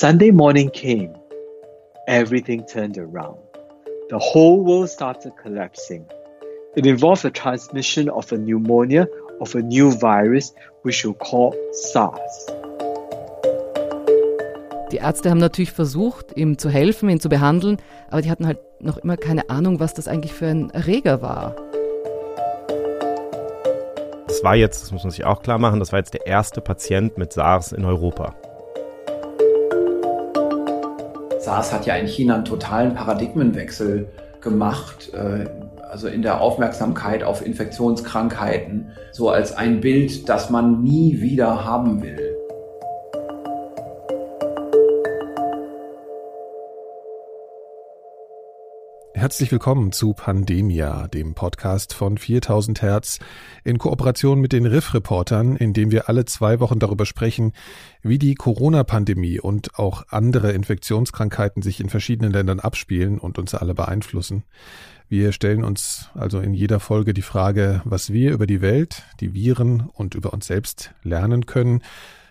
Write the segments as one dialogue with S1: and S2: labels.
S1: Sunday morning came. Everything turned around. The whole world started collapsing. It involved the transmission of a pneumonia of a new virus, which we call SARS.
S2: Die Ärzte haben natürlich versucht, ihm zu helfen, ihn zu behandeln, aber die hatten halt noch immer keine Ahnung, was das eigentlich für ein Erreger war.
S3: Das war jetzt, das muss man sich auch klar machen, das war jetzt der erste Patient mit SARS in Europa.
S4: SARS hat ja in China einen totalen Paradigmenwechsel gemacht, äh, also in der Aufmerksamkeit auf Infektionskrankheiten, so als ein Bild, das man nie wieder haben will.
S5: Herzlich willkommen zu Pandemia, dem Podcast von 4000 Hertz in Kooperation mit den Riff-Reportern, in dem wir alle zwei Wochen darüber sprechen, wie die Corona-Pandemie und auch andere Infektionskrankheiten sich in verschiedenen Ländern abspielen und uns alle beeinflussen. Wir stellen uns also in jeder Folge die Frage, was wir über die Welt, die Viren und über uns selbst lernen können,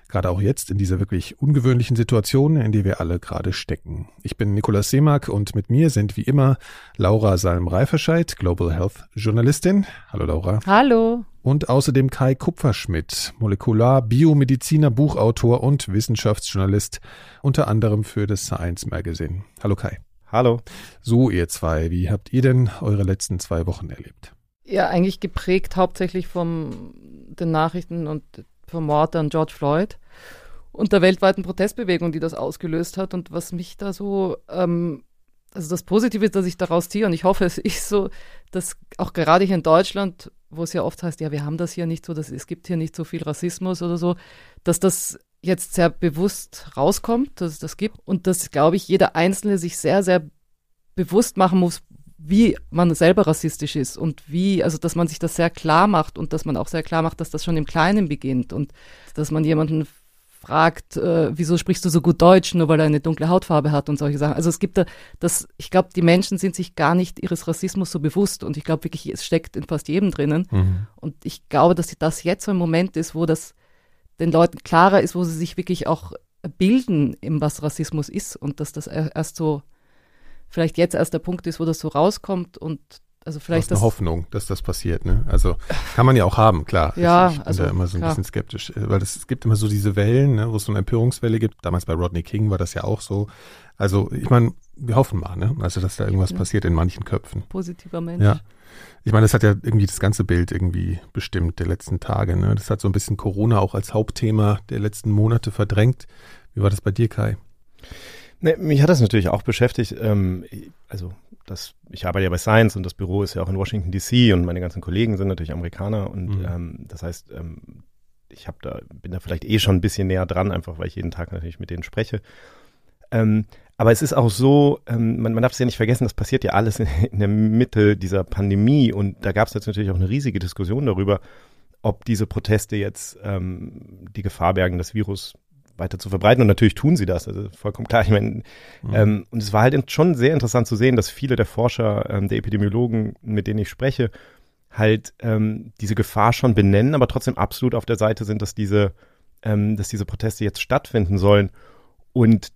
S5: Gerade auch jetzt in dieser wirklich ungewöhnlichen Situation, in der wir alle gerade stecken. Ich bin Nikolaus Seemack und mit mir sind wie immer Laura Salm-Reiferscheid, Global Health Journalistin. Hallo Laura.
S2: Hallo.
S5: Und außerdem Kai Kupferschmidt, Molekular, Biomediziner, Buchautor und Wissenschaftsjournalist, unter anderem für das Science Magazine. Hallo Kai.
S3: Hallo.
S5: So, ihr zwei, wie habt ihr denn eure letzten zwei Wochen erlebt?
S2: Ja, eigentlich geprägt hauptsächlich von den Nachrichten und vom Mord an George Floyd und der weltweiten Protestbewegung, die das ausgelöst hat. Und was mich da so, ähm, also das Positive ist, dass ich daraus ziehe und ich hoffe, es ist so, dass auch gerade hier in Deutschland, wo es ja oft heißt, ja, wir haben das hier nicht so, dass, es gibt hier nicht so viel Rassismus oder so, dass das jetzt sehr bewusst rauskommt, dass es das gibt und dass, glaube ich, jeder Einzelne sich sehr, sehr bewusst machen muss, wie man selber rassistisch ist und wie, also dass man sich das sehr klar macht und dass man auch sehr klar macht, dass das schon im Kleinen beginnt und dass man jemanden fragt, äh, wieso sprichst du so gut Deutsch, nur weil er eine dunkle Hautfarbe hat und solche Sachen. Also es gibt da das, ich glaube, die Menschen sind sich gar nicht ihres Rassismus so bewusst und ich glaube wirklich, es steckt in fast jedem drinnen. Mhm. Und ich glaube, dass das jetzt so ein Moment ist, wo das den Leuten klarer ist, wo sie sich wirklich auch bilden, was Rassismus ist und dass das erst so vielleicht jetzt erst der Punkt ist, wo das so rauskommt und also vielleicht
S5: das eine Hoffnung, dass das passiert. Ne? Also kann man ja auch haben, klar.
S2: Ja,
S5: ich, ich bin
S2: also,
S5: da immer so ein klar. bisschen skeptisch, äh, weil es, es gibt immer so diese Wellen, ne, wo es so eine Empörungswelle gibt. Damals bei Rodney King war das ja auch so. Also ich meine, wir hoffen mal, ne? Also dass da irgendwas ja. passiert in manchen Köpfen.
S2: Positiver Mensch.
S5: Ja. Ich meine, das hat ja irgendwie das ganze Bild irgendwie bestimmt der letzten Tage. Ne? Das hat so ein bisschen Corona auch als Hauptthema der letzten Monate verdrängt. Wie war das bei dir, Kai?
S3: Nee, mich hat das natürlich auch beschäftigt. Ähm, also das, ich arbeite ja bei Science und das Büro ist ja auch in Washington DC und meine ganzen Kollegen sind natürlich Amerikaner und mhm. ähm, das heißt, ähm, ich habe da bin da vielleicht eh schon ein bisschen näher dran, einfach weil ich jeden Tag natürlich mit denen spreche. Ähm, aber es ist auch so, ähm, man, man darf es ja nicht vergessen, das passiert ja alles in, in der Mitte dieser Pandemie und da gab es jetzt natürlich auch eine riesige Diskussion darüber, ob diese Proteste jetzt ähm, die Gefahr bergen, das Virus weiter zu verbreiten. Und natürlich tun sie das, also vollkommen klar. Ich meine, mhm. ähm, und es war halt schon sehr interessant zu sehen, dass viele der Forscher, ähm, der Epidemiologen, mit denen ich spreche, halt ähm, diese Gefahr schon benennen, aber trotzdem absolut auf der Seite sind, dass diese, ähm, dass diese Proteste jetzt stattfinden sollen. Und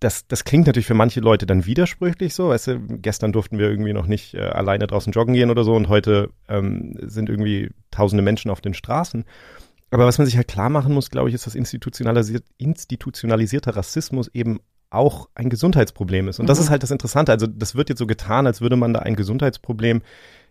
S3: das, das klingt natürlich für manche Leute dann widersprüchlich so. Weißt du, gestern durften wir irgendwie noch nicht äh, alleine draußen joggen gehen oder so und heute ähm, sind irgendwie tausende Menschen auf den Straßen. Aber was man sich halt klar machen muss, glaube ich, ist, dass institutionalisiert, institutionalisierter Rassismus eben auch ein Gesundheitsproblem ist. Und das ist mhm. halt das Interessante. Also das wird jetzt so getan, als würde man da ein Gesundheitsproblem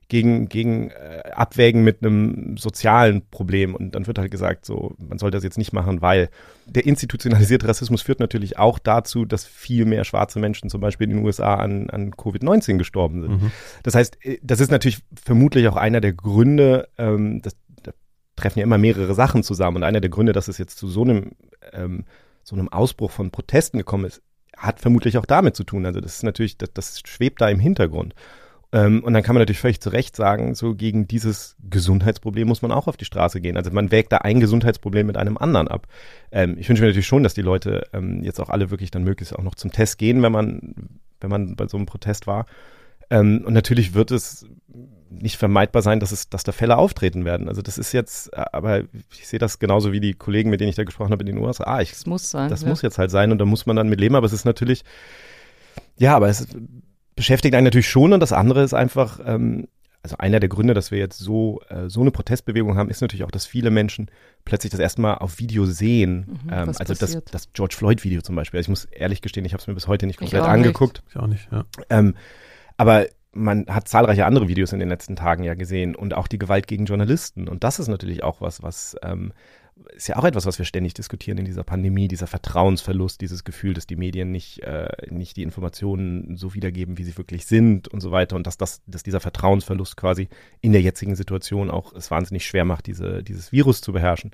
S3: gegen, gegen äh, abwägen mit einem sozialen Problem. Und dann wird halt gesagt, so, man soll das jetzt nicht machen, weil der institutionalisierte Rassismus führt natürlich auch dazu, dass viel mehr schwarze Menschen zum Beispiel in den USA an, an Covid-19 gestorben sind. Mhm. Das heißt, äh, das ist natürlich vermutlich auch einer der Gründe, ähm, das, treffen ja immer mehrere Sachen zusammen. Und einer der Gründe, dass es jetzt zu so einem, ähm, so einem Ausbruch von Protesten gekommen ist, hat vermutlich auch damit zu tun. Also das ist natürlich, das, das schwebt da im Hintergrund. Ähm, und dann kann man natürlich völlig zu Recht sagen, so gegen dieses Gesundheitsproblem muss man auch auf die Straße gehen. Also man wägt da ein Gesundheitsproblem mit einem anderen ab. Ähm, ich wünsche mir natürlich schon, dass die Leute ähm, jetzt auch alle wirklich dann möglichst auch noch zum Test gehen, wenn man, wenn man bei so einem Protest war. Ähm, und natürlich wird es nicht vermeidbar sein, dass es, dass da Fälle auftreten werden. Also das ist jetzt, äh, aber ich sehe das genauso wie die Kollegen, mit denen ich da gesprochen habe in den USA. Ich,
S2: das muss sein.
S3: Das ja. muss jetzt halt sein und da muss man dann mit leben. Aber es ist natürlich, ja, aber es beschäftigt einen natürlich schon und das andere ist einfach, ähm, also einer der Gründe, dass wir jetzt so, äh, so eine Protestbewegung haben, ist natürlich auch, dass viele Menschen plötzlich das erste Mal auf Video sehen. Mhm, ähm, also das, das George Floyd-Video zum Beispiel. Also ich muss ehrlich gestehen, ich habe es mir bis heute nicht komplett ich angeguckt.
S5: Nicht. Ich auch nicht, ja.
S3: Ähm, aber man hat zahlreiche andere Videos in den letzten Tagen ja gesehen und auch die Gewalt gegen Journalisten. Und das ist natürlich auch was, was ähm, ist ja auch etwas, was wir ständig diskutieren in dieser Pandemie, dieser Vertrauensverlust, dieses Gefühl, dass die Medien nicht, äh, nicht die Informationen so wiedergeben, wie sie wirklich sind und so weiter. Und dass, das, dass dieser Vertrauensverlust quasi in der jetzigen Situation auch es wahnsinnig schwer macht, diese, dieses Virus zu beherrschen.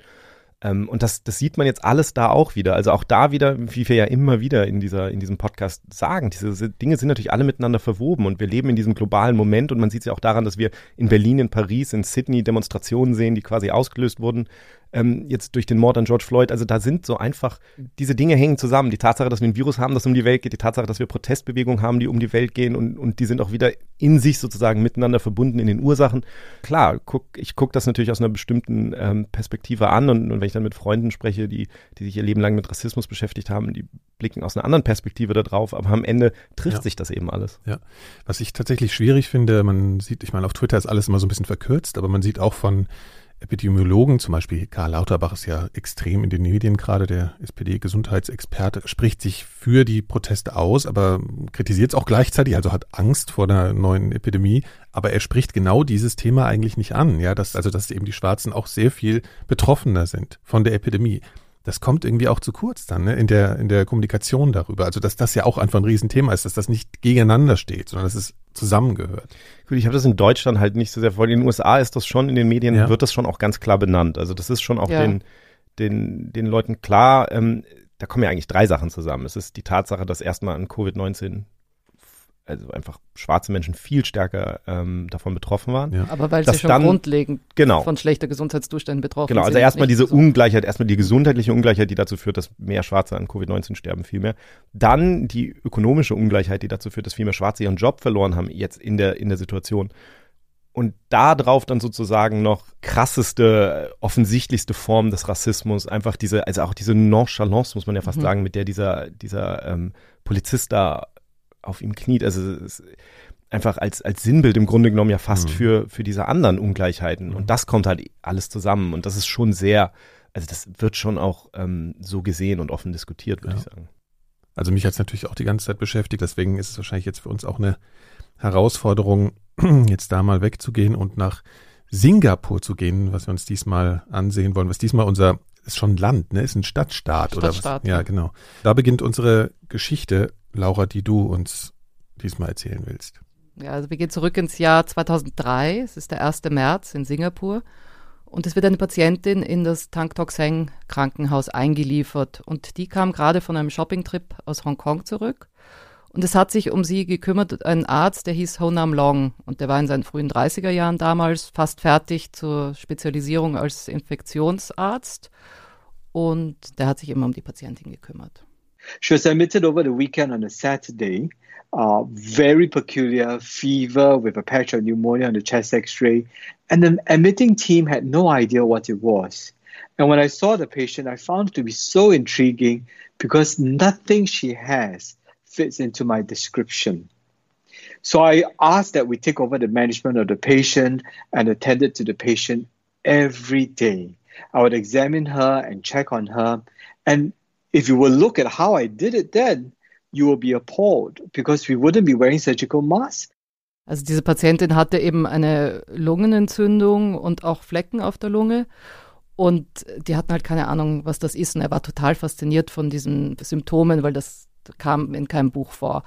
S3: Ähm, und das, das sieht man jetzt alles da auch wieder. Also auch da wieder, wie wir ja immer wieder in, dieser, in diesem Podcast sagen, diese Dinge sind natürlich alle miteinander verwoben und wir leben in diesem globalen Moment und man sieht es ja auch daran, dass wir in Berlin, in Paris, in Sydney Demonstrationen sehen, die quasi ausgelöst wurden ähm, jetzt durch den Mord an George Floyd. Also da sind so einfach, diese Dinge hängen zusammen. Die Tatsache, dass wir ein Virus haben, das um die Welt geht, die Tatsache, dass wir Protestbewegungen haben, die um die Welt gehen und, und die sind auch wieder in sich sozusagen miteinander verbunden in den Ursachen. Klar, guck, ich gucke das natürlich aus einer bestimmten ähm, Perspektive an und, und wenn ich dann mit Freunden spreche, die, die sich ihr Leben lang mit Rassismus beschäftigt haben, die blicken aus einer anderen Perspektive da drauf, aber am Ende trifft ja. sich das eben alles.
S5: Ja, was ich tatsächlich schwierig finde, man sieht, ich meine, auf Twitter ist alles immer so ein bisschen verkürzt, aber man sieht auch von Epidemiologen, zum Beispiel Karl Lauterbach ist ja extrem in den Medien gerade, der SPD-Gesundheitsexperte, spricht sich für die Proteste aus, aber kritisiert es auch gleichzeitig, also hat Angst vor der neuen Epidemie, aber er spricht genau dieses Thema eigentlich nicht an, ja, dass, also dass eben die Schwarzen auch sehr viel betroffener sind von der Epidemie das kommt irgendwie auch zu kurz dann ne, in, der, in der Kommunikation darüber. Also dass das ja auch einfach ein Riesenthema ist, dass das nicht gegeneinander steht, sondern dass es zusammengehört.
S3: Gut, ich habe das in Deutschland halt nicht so sehr vor. In den USA ist das schon, in den Medien ja. wird das schon auch ganz klar benannt. Also das ist schon auch ja. den, den, den Leuten klar. Ähm, da kommen ja eigentlich drei Sachen zusammen. Es ist die Tatsache, dass erstmal an Covid-19 also einfach schwarze Menschen viel stärker ähm, davon betroffen waren.
S2: Ja. Aber weil sie schon dann, grundlegend genau, von schlechter Gesundheitszuständen betroffen
S3: genau, sind. Genau, also erstmal diese so. Ungleichheit, erstmal die gesundheitliche Ungleichheit, die dazu führt, dass mehr Schwarze an Covid-19 sterben, viel mehr. Dann die ökonomische Ungleichheit, die dazu führt, dass viel mehr Schwarze ihren Job verloren haben, jetzt in der, in der Situation. Und da drauf dann sozusagen noch krasseste, offensichtlichste Form des Rassismus, einfach diese, also auch diese Nonchalance, muss man ja fast mhm. sagen, mit der dieser, dieser ähm, Polizist da auf ihm kniet. Also einfach als, als Sinnbild im Grunde genommen ja fast mhm. für, für diese anderen Ungleichheiten. Mhm. Und das kommt halt alles zusammen. Und das ist schon sehr, also das wird schon auch ähm, so gesehen und offen diskutiert, würde ja. ich sagen.
S5: Also mich hat es natürlich auch die ganze Zeit beschäftigt, deswegen ist es wahrscheinlich jetzt für uns auch eine Herausforderung, jetzt da mal wegzugehen und nach Singapur zu gehen, was wir uns diesmal ansehen wollen, was diesmal unser ist schon ein Land, ne? Ist ein Stadtstaat, Stadtstaat oder was? Ja, genau. Da beginnt unsere Geschichte Laura, die du uns diesmal erzählen willst.
S2: Ja, also wir gehen zurück ins Jahr 2003. Es ist der 1. März in Singapur. Und es wird eine Patientin in das Tang Tok Seng Krankenhaus eingeliefert. Und die kam gerade von einem Shoppingtrip aus Hongkong zurück. Und es hat sich um sie gekümmert ein Arzt, der hieß Ho Nam Long. Und der war in seinen frühen 30er Jahren damals fast fertig zur Spezialisierung als Infektionsarzt. Und der hat sich immer um die Patientin gekümmert.
S1: She was admitted over the weekend on a Saturday. Uh, very peculiar fever with a patch of pneumonia on the chest x ray. And the admitting team had no idea what it was. And when I saw the patient, I found it to be so intriguing because nothing she has fits into my description. So I asked that we take over the management of the patient and attended to the patient every day. I would examine her and check on her. And if you will look at how I did it then, you will be appalled because we wouldn't be wearing surgical masks.
S2: Also diese Patientin hatte eben eine Lungenentzündung und auch Flecken auf der Lunge. Und die hatten halt keine Ahnung, was das ist. Und er war total fasziniert von diesen Symptomen, weil das kam in keinem Buch vor.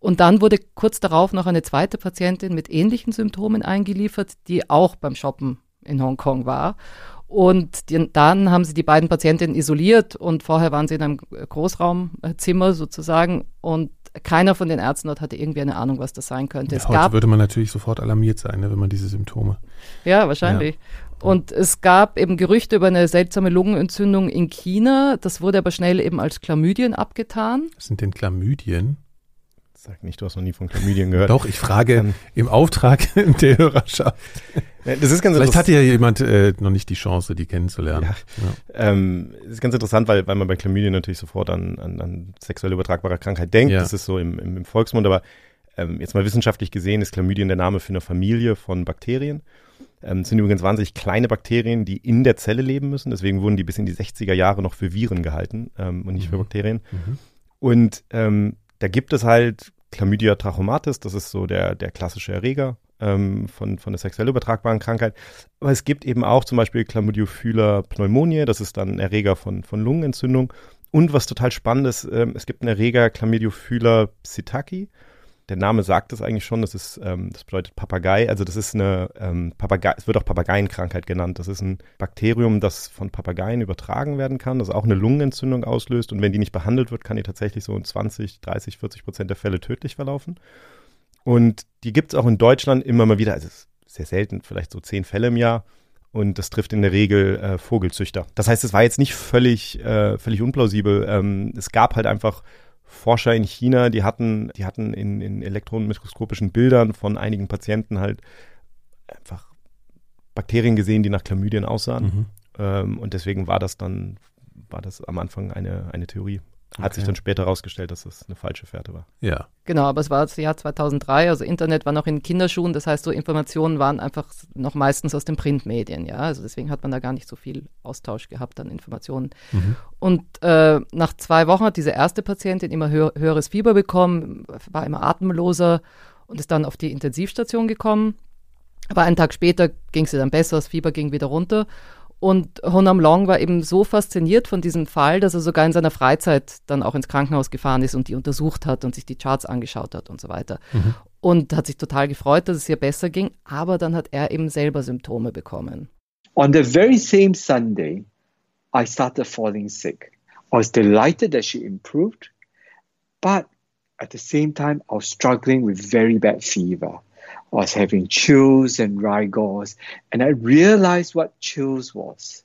S2: Und dann wurde kurz darauf noch eine zweite Patientin mit ähnlichen Symptomen eingeliefert, die auch beim Shoppen in Hongkong war. Und die, dann haben sie die beiden Patientinnen isoliert und vorher waren sie in einem Großraumzimmer sozusagen und keiner von den Ärzten dort hatte irgendwie eine Ahnung, was das sein könnte.
S5: Ja, es heute gab, würde man natürlich sofort alarmiert sein, ne, wenn man diese Symptome.
S2: Ja, wahrscheinlich. Ja. Und es gab eben Gerüchte über eine seltsame Lungenentzündung in China. Das wurde aber schnell eben als Chlamydien abgetan.
S5: Was sind denn Chlamydien?
S3: Sag nicht, du hast noch nie von Chlamydien gehört.
S5: Doch, ich frage ähm, im Auftrag der Hörerschaft.
S3: Das ist ganz
S5: Vielleicht hatte ja jemand äh, noch nicht die Chance, die kennenzulernen.
S3: Ja. Ja. Ähm, das ist ganz interessant, weil, weil man bei Chlamydien natürlich sofort an, an, an sexuell übertragbare Krankheit denkt. Ja. Das ist so im, im, im Volksmund, aber ähm, jetzt mal wissenschaftlich gesehen ist Chlamydien der Name für eine Familie von Bakterien. Ähm, sind übrigens wahnsinnig kleine Bakterien, die in der Zelle leben müssen. Deswegen wurden die bis in die 60er Jahre noch für Viren gehalten ähm, und nicht mhm. für Bakterien. Mhm. Und ähm, da gibt es halt Chlamydia trachomatis, das ist so der, der klassische Erreger ähm, von, von der sexuell übertragbaren Krankheit. Aber es gibt eben auch zum Beispiel Chlamydiophylla pneumonie, das ist dann ein Erreger von, von Lungenentzündung. Und was total spannend ist, ähm, es gibt einen Erreger Chlamydiophylla psittaci der Name sagt es eigentlich schon, das ist, ähm, das bedeutet Papagei, also das ist eine ähm, Papagei, es wird auch Papageienkrankheit genannt. Das ist ein Bakterium, das von Papageien übertragen werden kann, das auch eine Lungenentzündung auslöst und wenn die nicht behandelt wird, kann die tatsächlich so in 20, 30, 40 Prozent der Fälle tödlich verlaufen. Und die gibt es auch in Deutschland immer mal wieder, also sehr selten, vielleicht so zehn Fälle im Jahr. Und das trifft in der Regel äh, Vogelzüchter. Das heißt, es war jetzt nicht völlig, äh, völlig unplausibel. Ähm, es gab halt einfach Forscher in China, die hatten, die hatten in, in elektronenmikroskopischen Bildern von einigen Patienten halt einfach Bakterien gesehen, die nach Chlamydien aussahen. Mhm. Ähm, und deswegen war das dann, war das am Anfang eine, eine Theorie. Hat okay. sich dann später herausgestellt, dass das eine falsche Fährte war.
S2: Ja. Genau, aber es war das Jahr 2003, also Internet war noch in Kinderschuhen, das heißt, so Informationen waren einfach noch meistens aus den Printmedien, ja. Also deswegen hat man da gar nicht so viel Austausch gehabt an Informationen. Mhm. Und äh, nach zwei Wochen hat diese erste Patientin immer hö höheres Fieber bekommen, war immer atemloser und ist dann auf die Intensivstation gekommen. Aber einen Tag später ging sie dann besser, das Fieber ging wieder runter. Und Honam Long war eben so fasziniert von diesem Fall, dass er sogar in seiner Freizeit dann auch ins Krankenhaus gefahren ist und die untersucht hat und sich die Charts angeschaut hat und so weiter. Mhm. Und hat sich total gefreut, dass es ihr besser ging, aber dann hat er eben selber Symptome bekommen.
S1: On the very same Sunday, I started falling sick. I was delighted that she improved, but at the same time, I was struggling with very bad fever. I was having chills and rigors, and I realized what chills was.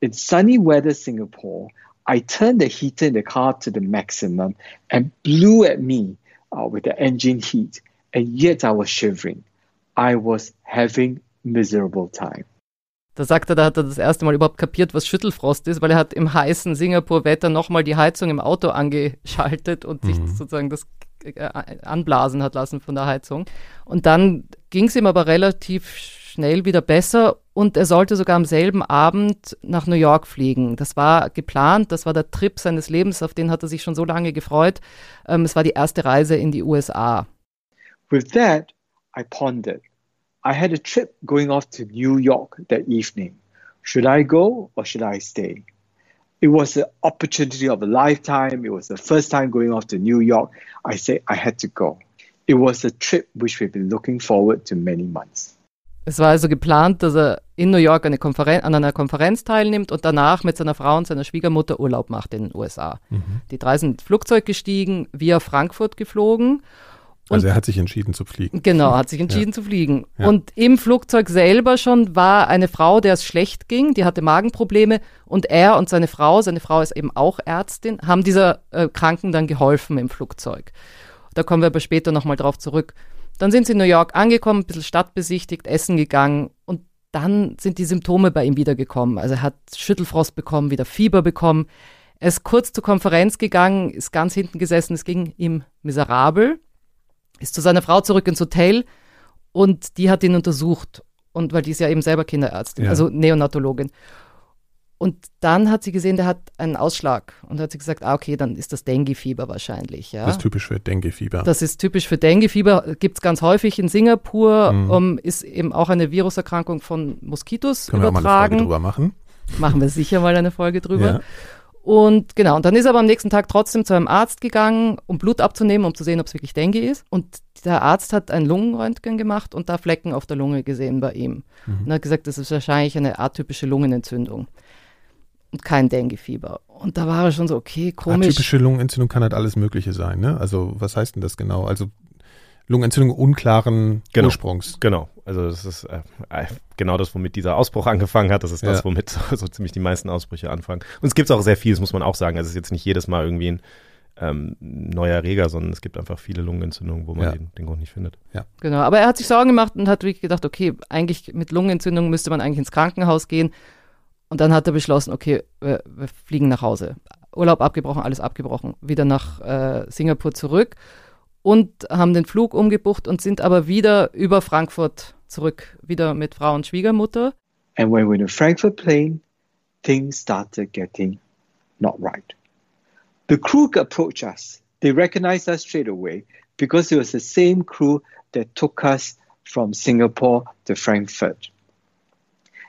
S1: In sunny weather Singapore, I turned the heater in the car to the maximum and blew at me uh, with the engine heat, and yet I was shivering. I was having miserable time.
S2: Da sagt er, da hat er das erste Mal überhaupt kapiert, was Schüttelfrost ist, weil er hat im heißen Singapur-Wetter nochmal die Heizung im Auto angeschaltet und mhm. sich sozusagen das äh, anblasen hat lassen von der Heizung. Und dann ging es ihm aber relativ schnell wieder besser und er sollte sogar am selben Abend nach New York fliegen. Das war geplant, das war der Trip seines Lebens, auf den hat er sich schon so lange gefreut. Ähm, es war die erste Reise in die USA.
S1: With that, I pondered. I had a trip going off to New York that evening. Should I go or should I stay? It was an opportunity of a lifetime. It was the first time going off to New York. I said I had to go. It was a trip which we've been looking forward to many months.
S2: Es war also geplant, dass er in New York eine an einer Konferenz teilnimmt und danach mit seiner Frau und seiner Schwiegermutter Urlaub macht in den USA. Mhm. Die drei sind Flugzeug gestiegen, via Frankfurt geflogen
S5: also er hat sich entschieden zu fliegen.
S2: Genau, hat sich entschieden ja. zu fliegen. Ja. Und im Flugzeug selber schon war eine Frau, der es schlecht ging, die hatte Magenprobleme und er und seine Frau, seine Frau ist eben auch Ärztin, haben dieser äh, Kranken dann geholfen im Flugzeug. Da kommen wir aber später nochmal drauf zurück. Dann sind sie in New York angekommen, ein bisschen Stadt besichtigt, essen gegangen und dann sind die Symptome bei ihm wiedergekommen. Also er hat Schüttelfrost bekommen, wieder Fieber bekommen. Er ist kurz zur Konferenz gegangen, ist ganz hinten gesessen, es ging ihm miserabel ist zu seiner Frau zurück ins Hotel und die hat ihn untersucht. Und weil die ist ja eben selber Kinderärztin, ja. also Neonatologin. Und dann hat sie gesehen, der hat einen Ausschlag. Und hat sie gesagt, ah, okay, dann ist das Dengue-Fieber wahrscheinlich. Ja.
S5: Das ist typisch für Dengue-Fieber.
S2: Das ist typisch für Dengue-Fieber. Gibt es ganz häufig in Singapur. Mhm. Um, ist eben auch eine Viruserkrankung von Moskitos
S5: Können
S2: übertragen.
S5: wir mal eine Folge drüber machen?
S2: Machen wir sicher mal eine Folge drüber. Ja. Und genau, und dann ist er aber am nächsten Tag trotzdem zu einem Arzt gegangen, um Blut abzunehmen, um zu sehen, ob es wirklich Dengue ist. Und der Arzt hat ein Lungenröntgen gemacht und da Flecken auf der Lunge gesehen bei ihm. Mhm. Und hat gesagt, das ist wahrscheinlich eine atypische Lungenentzündung und kein Dengue-Fieber. Und da war er schon so, okay, komisch.
S5: Atypische Lungenentzündung kann halt alles Mögliche sein, ne? Also was heißt denn das genau? Also Lungenentzündung unklaren
S3: genau,
S5: Ursprungs.
S3: Genau, also das ist äh, äh, genau das, womit dieser Ausbruch angefangen hat. Das ist das, ja. womit so, so, ziemlich die meisten Ausbrüche anfangen. Und es gibt auch sehr viel, das muss man auch sagen. Also es ist jetzt nicht jedes Mal irgendwie ein ähm, neuer Erreger, sondern es gibt einfach viele Lungenentzündungen, wo man ja. den, den, Grund nicht findet.
S2: Ja. Genau, aber er hat sich Sorgen gemacht und hat wirklich gedacht, okay, eigentlich mit Lungenentzündung müsste man eigentlich ins Krankenhaus gehen. Und dann hat er beschlossen, okay, wir, wir fliegen nach Hause. Urlaub abgebrochen, alles abgebrochen. Wieder nach äh, Singapur zurück und haben den Flug umgebucht und sind aber wieder über Frankfurt zurück, wieder mit Frau und Schwiegermutter.
S1: And when we were in Frankfurt plane, things started getting not right. The crew approached us. They recognized us straight away because it was the same crew that took us from Singapore to Frankfurt.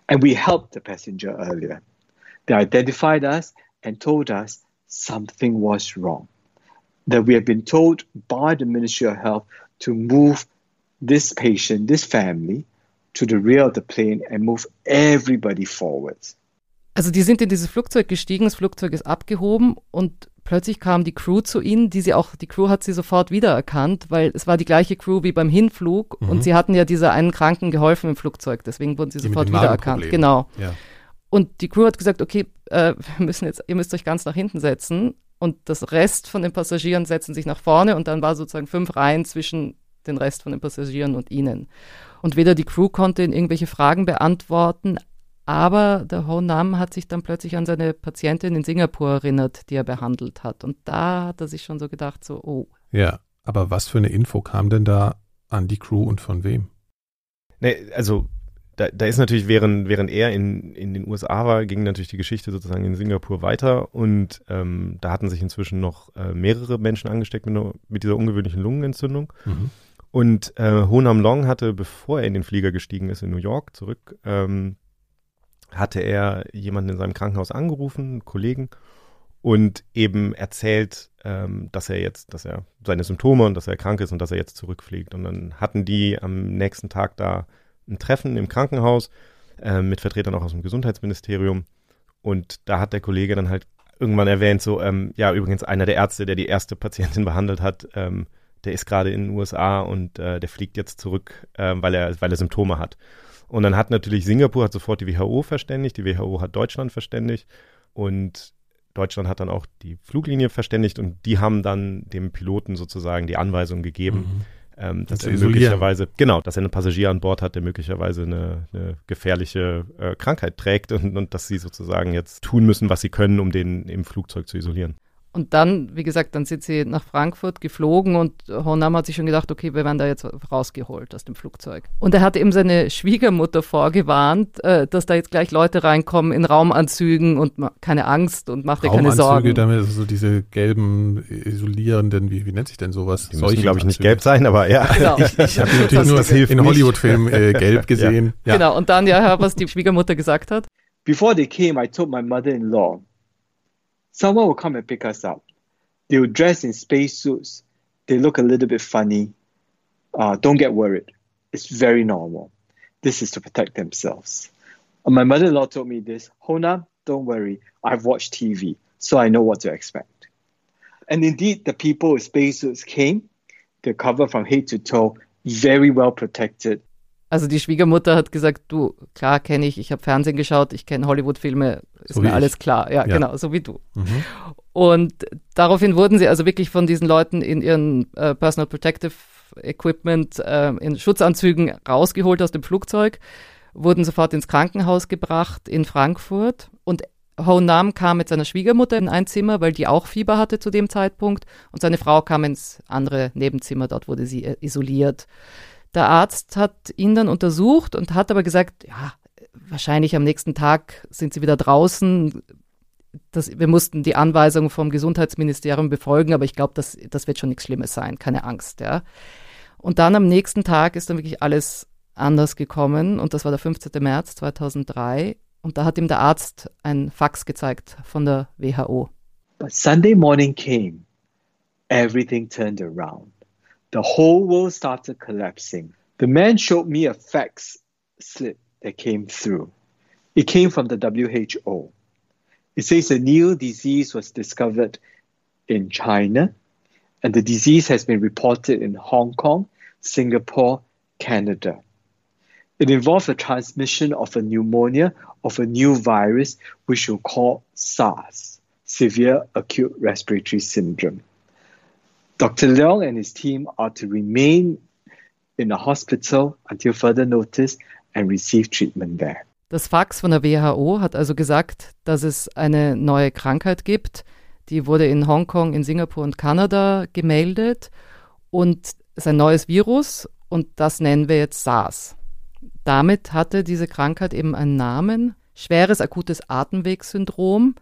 S1: And we helped the passenger earlier. They identified us and told us something was wrong. That we had been told by the Ministry of Health to move this patient, this family, to the rear of the plane and move everybody forwards.
S2: Also die sind in dieses Flugzeug gestiegen, das Flugzeug ist abgehoben und plötzlich kam die Crew zu ihnen, die sie auch, die Crew hat sie sofort wiedererkannt, weil es war die gleiche Crew wie beim Hinflug mhm. und sie hatten ja dieser einen Kranken geholfen im Flugzeug, deswegen wurden sie die sofort wiedererkannt. Genau. Ja. Und die Crew hat gesagt, okay, äh, wir müssen jetzt, ihr müsst euch ganz nach hinten setzen und das Rest von den Passagieren setzen sich nach vorne und dann war sozusagen fünf Reihen zwischen den Rest von den Passagieren und ihnen. Und weder die Crew konnte in irgendwelche Fragen beantworten, aber der Ho Nam hat sich dann plötzlich an seine Patientin in Singapur erinnert, die er behandelt hat. Und da hat er sich schon so gedacht, so, oh.
S5: Ja, aber was für eine Info kam denn da an die Crew und von wem?
S3: Nee, also da, da ist natürlich, während, während er in, in den USA war, ging natürlich die Geschichte sozusagen in Singapur weiter und ähm, da hatten sich inzwischen noch äh, mehrere Menschen angesteckt mit, mit dieser ungewöhnlichen Lungenentzündung. Mhm. Und äh, Ho Nam Long hatte, bevor er in den Flieger gestiegen ist in New York zurück, ähm, hatte er jemanden in seinem Krankenhaus angerufen, einen Kollegen, und eben erzählt, ähm, dass er jetzt, dass er seine Symptome und dass er krank ist und dass er jetzt zurückfliegt. Und dann hatten die am nächsten Tag da ein Treffen im Krankenhaus äh, mit Vertretern auch aus dem Gesundheitsministerium. Und da hat der Kollege dann halt irgendwann erwähnt, so, ähm, ja, übrigens einer der Ärzte, der die erste Patientin behandelt hat, ähm, der ist gerade in den USA und äh, der fliegt jetzt zurück, äh, weil, er, weil er Symptome hat. Und dann hat natürlich Singapur hat sofort die WHO verständigt, die WHO hat Deutschland verständigt und Deutschland hat dann auch die Fluglinie verständigt und die haben dann dem Piloten sozusagen die Anweisung gegeben, mhm. Ähm, dass er möglicherweise, genau, dass er einen Passagier an Bord hat, der möglicherweise eine, eine gefährliche äh, Krankheit trägt und, und dass sie sozusagen jetzt tun müssen, was sie können, um den im Flugzeug zu isolieren.
S2: Und dann, wie gesagt, dann sind sie nach Frankfurt geflogen und Honam hat sich schon gedacht, okay, wir werden da jetzt rausgeholt aus dem Flugzeug. Und er hat eben seine Schwiegermutter vorgewarnt, äh, dass da jetzt gleich Leute reinkommen in Raumanzügen und keine Angst und macht dir keine Sorgen.
S5: damit so diese gelben isolierenden, wie, wie nennt sich denn sowas?
S3: Die müssen, glaube ich, nicht gelb sein, aber ja. Genau.
S5: ich ich habe natürlich nur in Hollywood-Filmen äh, gelb gesehen.
S2: Ja. Ja. Genau, und dann ja, was die Schwiegermutter gesagt hat.
S1: Before they came, I told my mother-in-law, someone will come and pick us up. They will dress in spacesuits. They look a little bit funny. Uh, don't get worried. It's very normal. This is to protect themselves. My mother in law told me this Hona, don't worry. I've watched TV, so I know what to expect. And indeed, the people with spacesuits came. They're covered from head to toe, very well protected.
S2: Also die Schwiegermutter hat gesagt, du, klar kenne ich, ich habe Fernsehen geschaut, ich kenne Hollywood-Filme, ist so mir alles klar. Ja, ja, genau, so wie du. Mhm. Und daraufhin wurden sie also wirklich von diesen Leuten in ihren äh, Personal Protective Equipment, äh, in Schutzanzügen rausgeholt aus dem Flugzeug, wurden sofort ins Krankenhaus gebracht in Frankfurt und Ho Nam kam mit seiner Schwiegermutter in ein Zimmer, weil die auch Fieber hatte zu dem Zeitpunkt und seine Frau kam ins andere Nebenzimmer, dort wurde sie äh, isoliert. Der Arzt hat ihn dann untersucht und hat aber gesagt, ja, wahrscheinlich am nächsten Tag sind sie wieder draußen. Das, wir mussten die Anweisung vom Gesundheitsministerium befolgen, aber ich glaube, das, das wird schon nichts Schlimmes sein, keine Angst. Ja. Und dann am nächsten Tag ist dann wirklich alles anders gekommen und das war der 15. März 2003 und da hat ihm der Arzt ein Fax gezeigt von der WHO.
S1: But Sunday morning came, everything turned around. The whole world started collapsing. The man showed me a fax slip that came through. It came from the WHO. It says a new disease was discovered in China, and the disease has been reported in Hong Kong, Singapore, Canada. It involves the transmission of a pneumonia of a new virus, which we'll call SARS, Severe Acute Respiratory Syndrome. Dr. Leong and his team are to remain in the hospital until further notice and receive treatment there.
S2: Das Fax von der WHO hat also gesagt, dass es eine neue Krankheit gibt. Die wurde in Hongkong, in Singapur und Kanada gemeldet und es ist ein neues Virus und das nennen wir jetzt SARS. Damit hatte diese Krankheit eben einen Namen, schweres akutes Atemwegssyndrom.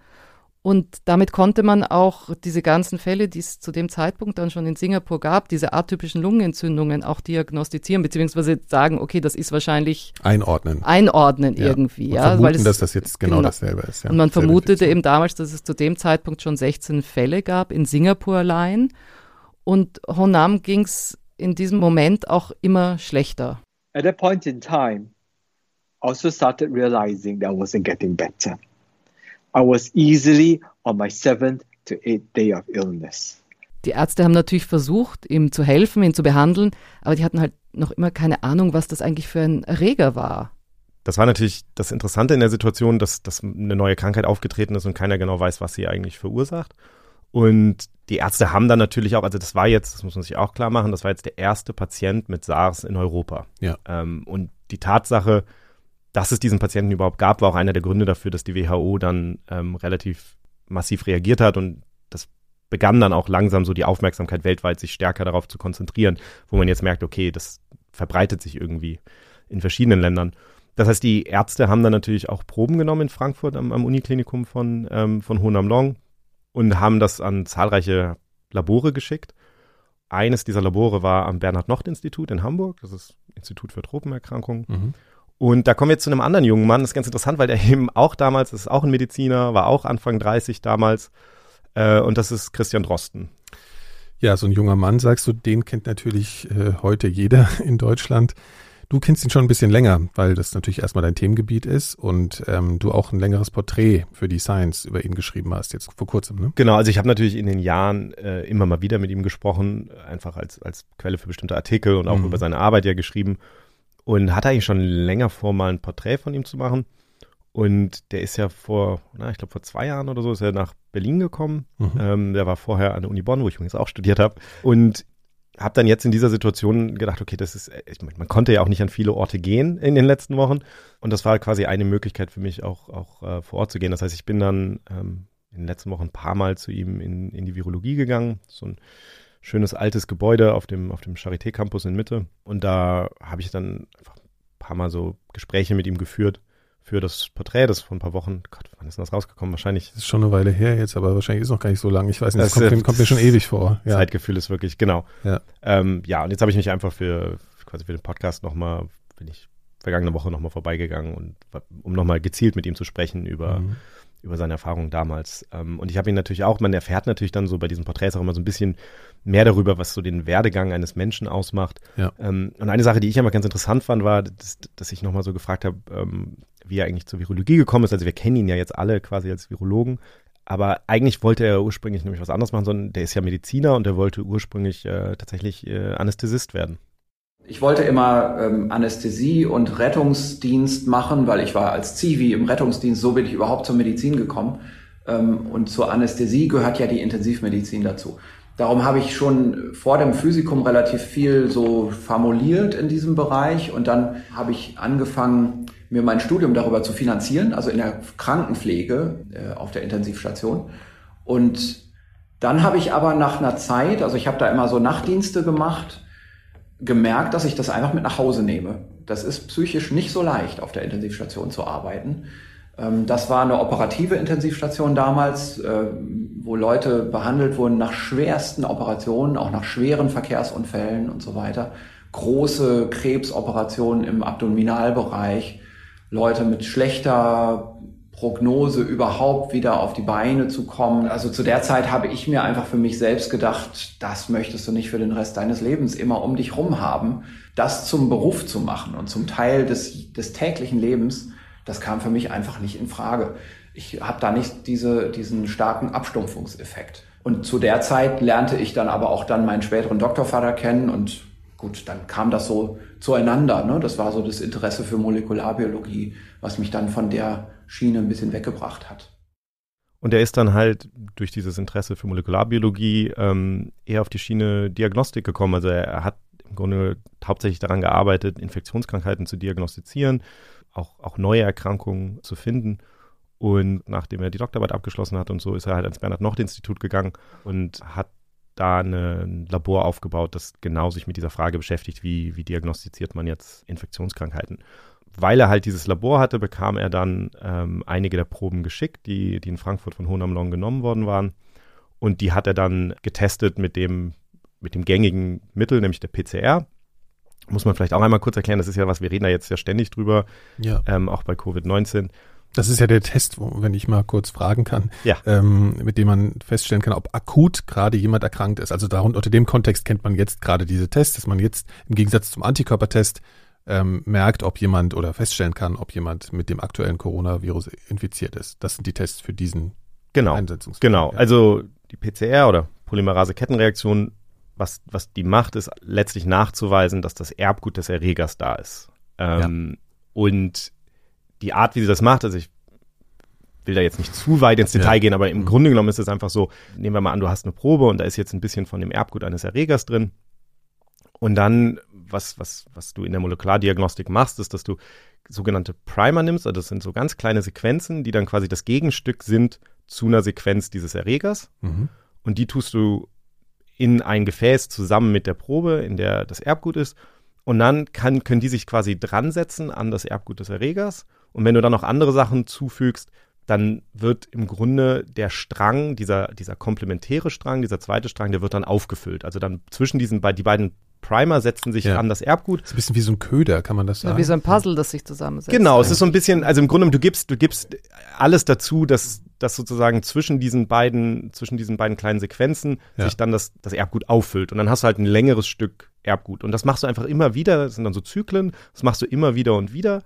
S2: Und damit konnte man auch diese ganzen Fälle, die es zu dem Zeitpunkt dann schon in Singapur gab, diese atypischen Lungenentzündungen auch diagnostizieren, beziehungsweise sagen, okay, das ist wahrscheinlich
S5: einordnen.
S2: Einordnen ja. irgendwie.
S5: Und
S2: ja,
S5: vermuten,
S2: weil es,
S5: dass das jetzt genau,
S2: genau.
S5: dasselbe ist. Ja.
S2: Und man vermutete eben damals, dass es zu dem Zeitpunkt schon 16 Fälle gab in Singapur allein. Und Honam ging es in diesem Moment auch immer schlechter.
S1: At that point in time, I also started realizing that I wasn't getting better. I was easily on my seventh to eighth day of illness.
S2: Die Ärzte haben natürlich versucht, ihm zu helfen, ihn zu behandeln, aber die hatten halt noch immer keine Ahnung, was das eigentlich für ein Erreger war.
S3: Das war natürlich das Interessante in der Situation, dass, dass eine neue Krankheit aufgetreten ist und keiner genau weiß, was sie eigentlich verursacht. Und die Ärzte haben dann natürlich auch, also das war jetzt, das muss man sich auch klar machen, das war jetzt der erste Patient mit SARS in Europa.
S5: Ja.
S3: Ähm, und die Tatsache, dass es diesen Patienten überhaupt gab, war auch einer der Gründe dafür, dass die WHO dann ähm, relativ massiv reagiert hat und das begann dann auch langsam so die Aufmerksamkeit weltweit sich stärker darauf zu konzentrieren, wo man jetzt merkt, okay, das verbreitet sich irgendwie in verschiedenen Ländern. Das heißt, die Ärzte haben dann natürlich auch Proben genommen in Frankfurt am, am Uniklinikum von, ähm, von Hohen am Long und haben das an zahlreiche Labore geschickt. Eines dieser Labore war am Bernhard-Nocht-Institut in Hamburg, das ist Institut für Tropenerkrankungen.
S5: Mhm.
S3: Und da kommen wir jetzt zu einem anderen jungen Mann. Das ist ganz interessant, weil der eben auch damals, das ist auch ein Mediziner, war auch Anfang 30 damals. Äh, und das ist Christian Drosten.
S5: Ja, so ein junger Mann, sagst du, den kennt natürlich äh, heute jeder in Deutschland. Du kennst ihn schon ein bisschen länger, weil das natürlich erstmal dein Themengebiet ist und ähm, du auch ein längeres Porträt für die Science über ihn geschrieben hast, jetzt vor kurzem, ne?
S3: Genau, also ich habe natürlich in den Jahren äh, immer mal wieder mit ihm gesprochen, einfach als, als Quelle für bestimmte Artikel und auch
S5: Mhm.
S3: über seine Arbeit ja geschrieben und hatte eigentlich schon länger vor, mal ein Porträt von ihm zu machen. Und der ist ja vor, na, ich glaube vor zwei Jahren oder so, ist er nach Berlin gekommen.
S5: Mhm.
S3: Ähm, der war vorher an der Uni Bonn, wo ich übrigens auch studiert habe. Und habe dann jetzt in dieser Situation gedacht, okay, das ist, ich meine, man konnte ja auch nicht an viele Orte gehen in den letzten Wochen. Und das war quasi eine Möglichkeit für mich auch, auch äh, vor Ort zu gehen. Das heißt, ich bin dann ähm, in den letzten Wochen ein paar Mal zu ihm in, in die Virologie gegangen. So ein schönes altes Gebäude auf dem, auf dem Charité Campus in Mitte. Und da habe ich dann einfach ein paar Mal so Gespräche mit ihm geführt für das Porträt, das vor ein paar Wochen, Gott, wann ist denn das rausgekommen? Wahrscheinlich
S5: Das ist schon eine Weile her jetzt, aber wahrscheinlich ist noch gar nicht so lang. Ich weiß nicht, das,
S3: Das,
S5: kommt, mir- kommt mir schon ewig vor. Ja.
S3: Zeitgefühl ist wirklich, genau.
S5: Ja.
S3: Ähm, ja, und jetzt habe ich mich einfach für quasi für den Podcast nochmal, bin ich vergangene Woche nochmal vorbeigegangen und um nochmal gezielt mit ihm zu sprechen über,
S5: Mhm.
S3: Über seine Erfahrungen damals. Ähm, und ich habe ihn natürlich auch, man erfährt natürlich dann so bei diesen Porträts auch immer so ein bisschen mehr darüber, was so den Werdegang eines Menschen ausmacht.
S5: Ja.
S3: Ähm, und eine Sache, die ich immer ganz interessant fand, war, dass, dass ich nochmal so gefragt habe, ähm, wie er eigentlich zur Virologie gekommen ist. Also wir kennen ihn ja jetzt alle quasi als Virologen. Aber eigentlich wollte er ursprünglich nämlich was anderes machen, sondern der ist ja Mediziner und der wollte ursprünglich äh, tatsächlich äh, Anästhesist werden.
S4: Ich wollte immer ähm, Anästhesie und Rettungsdienst machen, weil ich war als Zivi im Rettungsdienst, so bin ich überhaupt zur Medizin gekommen. Ähm, und zur Anästhesie gehört ja die Intensivmedizin dazu. Darum habe ich schon vor dem Physikum relativ viel so formuliert in diesem Bereich und dann habe ich angefangen, mir mein Studium darüber zu finanzieren, also in der Krankenpflege äh, auf der Intensivstation. Und dann habe ich aber nach einer Zeit, also ich habe da immer so Nachtdienste gemacht, gemerkt, dass ich das einfach mit nach Hause nehme. Das ist psychisch nicht so leicht, auf der Intensivstation zu arbeiten. Ähm, Das war eine operative Intensivstation damals, äh, wo Leute behandelt wurden nach schwersten Operationen, auch nach schweren Verkehrsunfällen und so weiter. Große Krebsoperationen im Abdominalbereich, Leute mit schlechter Prognose überhaupt wieder auf die Beine zu kommen. Also zu der Zeit habe ich mir einfach für mich selbst gedacht, das möchtest du nicht für den Rest deines Lebens immer um dich rum haben. Das zum Beruf zu machen und zum Teil des, des täglichen Lebens, das kam für mich einfach nicht in Frage. Ich habe da nicht diese, diesen starken Abstumpfungseffekt. Und zu der Zeit lernte ich dann aber auch dann meinen späteren Doktorvater kennen und gut, dann kam das so zueinander. Ne? Das war so das Interesse für Molekularbiologie, was mich dann von der Schiene ein bisschen weggebracht hat.
S3: Und er ist dann halt durch dieses Interesse für Molekularbiologie ähm, eher auf die Schiene Diagnostik gekommen. Also er, hat im Grunde hauptsächlich daran gearbeitet, Infektionskrankheiten zu diagnostizieren, auch, auch neue Erkrankungen zu finden. Und nachdem er die Doktorarbeit abgeschlossen hat und so, ist er halt ans Bernhard-Nocht-Institut gegangen und hat da ein Labor aufgebaut, das genau sich mit dieser Frage beschäftigt, wie, wie diagnostiziert man jetzt Infektionskrankheiten weil er halt dieses Labor hatte, bekam er dann ähm, einige der Proben geschickt, die, die in Frankfurt von Hohen am Long genommen worden waren. Und die hat er dann getestet mit dem, mit dem gängigen Mittel, nämlich der PCR. Muss man vielleicht auch einmal kurz erklären, das ist ja was, wir reden da jetzt ja ständig drüber,
S5: ja.
S3: ähm, auch bei Covid-19.
S5: Das ist ja der Test, wo, wenn ich mal kurz fragen kann,
S3: ja.
S5: ähm, mit dem man feststellen kann, ob akut gerade jemand erkrankt ist. Also darunter, unter dem Kontext kennt man jetzt gerade diese Tests, dass man jetzt im Gegensatz zum Antikörpertest ähm, merkt, ob jemand oder feststellen kann, ob jemand mit dem aktuellen Coronavirus infiziert ist. Das sind die Tests für diesen
S3: genau,
S5: Einsetzungsfall.
S3: Genau, also die PCR oder Polymerase-Kettenreaktion, was, was die macht, ist letztlich nachzuweisen, dass das Erbgut des Erregers da ist. Ähm, ja. Und die Art, wie sie das macht, also ich will da jetzt nicht zu weit ins Detail ja. gehen, aber im mhm. Grunde genommen ist es einfach so, nehmen wir mal an, du hast eine Probe und da ist jetzt ein bisschen von dem Erbgut eines Erregers drin. Und dann was, was, was du in der Molekulardiagnostik machst, ist, dass du sogenannte Primer nimmst, also das sind so ganz kleine Sequenzen, die dann quasi das Gegenstück sind zu einer Sequenz dieses Erregers. Mhm. Und die tust du in ein Gefäß zusammen mit der Probe, in der das Erbgut ist. Und dann kann, können die sich quasi dran setzen an das Erbgut des Erregers. Und wenn du dann noch andere Sachen zufügst, dann wird im Grunde der Strang, dieser, dieser komplementäre Strang, dieser zweite Strang, der wird dann aufgefüllt. Also dann zwischen diesen die beiden Primer setzen sich ja. an das Erbgut. Das
S5: ist ein bisschen wie so ein Köder, kann man das sagen?
S2: Ja, wie so ein Puzzle, das sich zusammensetzt.
S3: Genau, es ist so ein bisschen, also im Grunde, du gibst, du gibst alles dazu, dass, dass sozusagen zwischen diesen beiden, zwischen diesen beiden kleinen Sequenzen ja. sich dann das, das Erbgut auffüllt. Und dann hast du halt ein längeres Stück Erbgut. Und das machst du einfach immer wieder, das sind dann so Zyklen, das machst du immer wieder und wieder.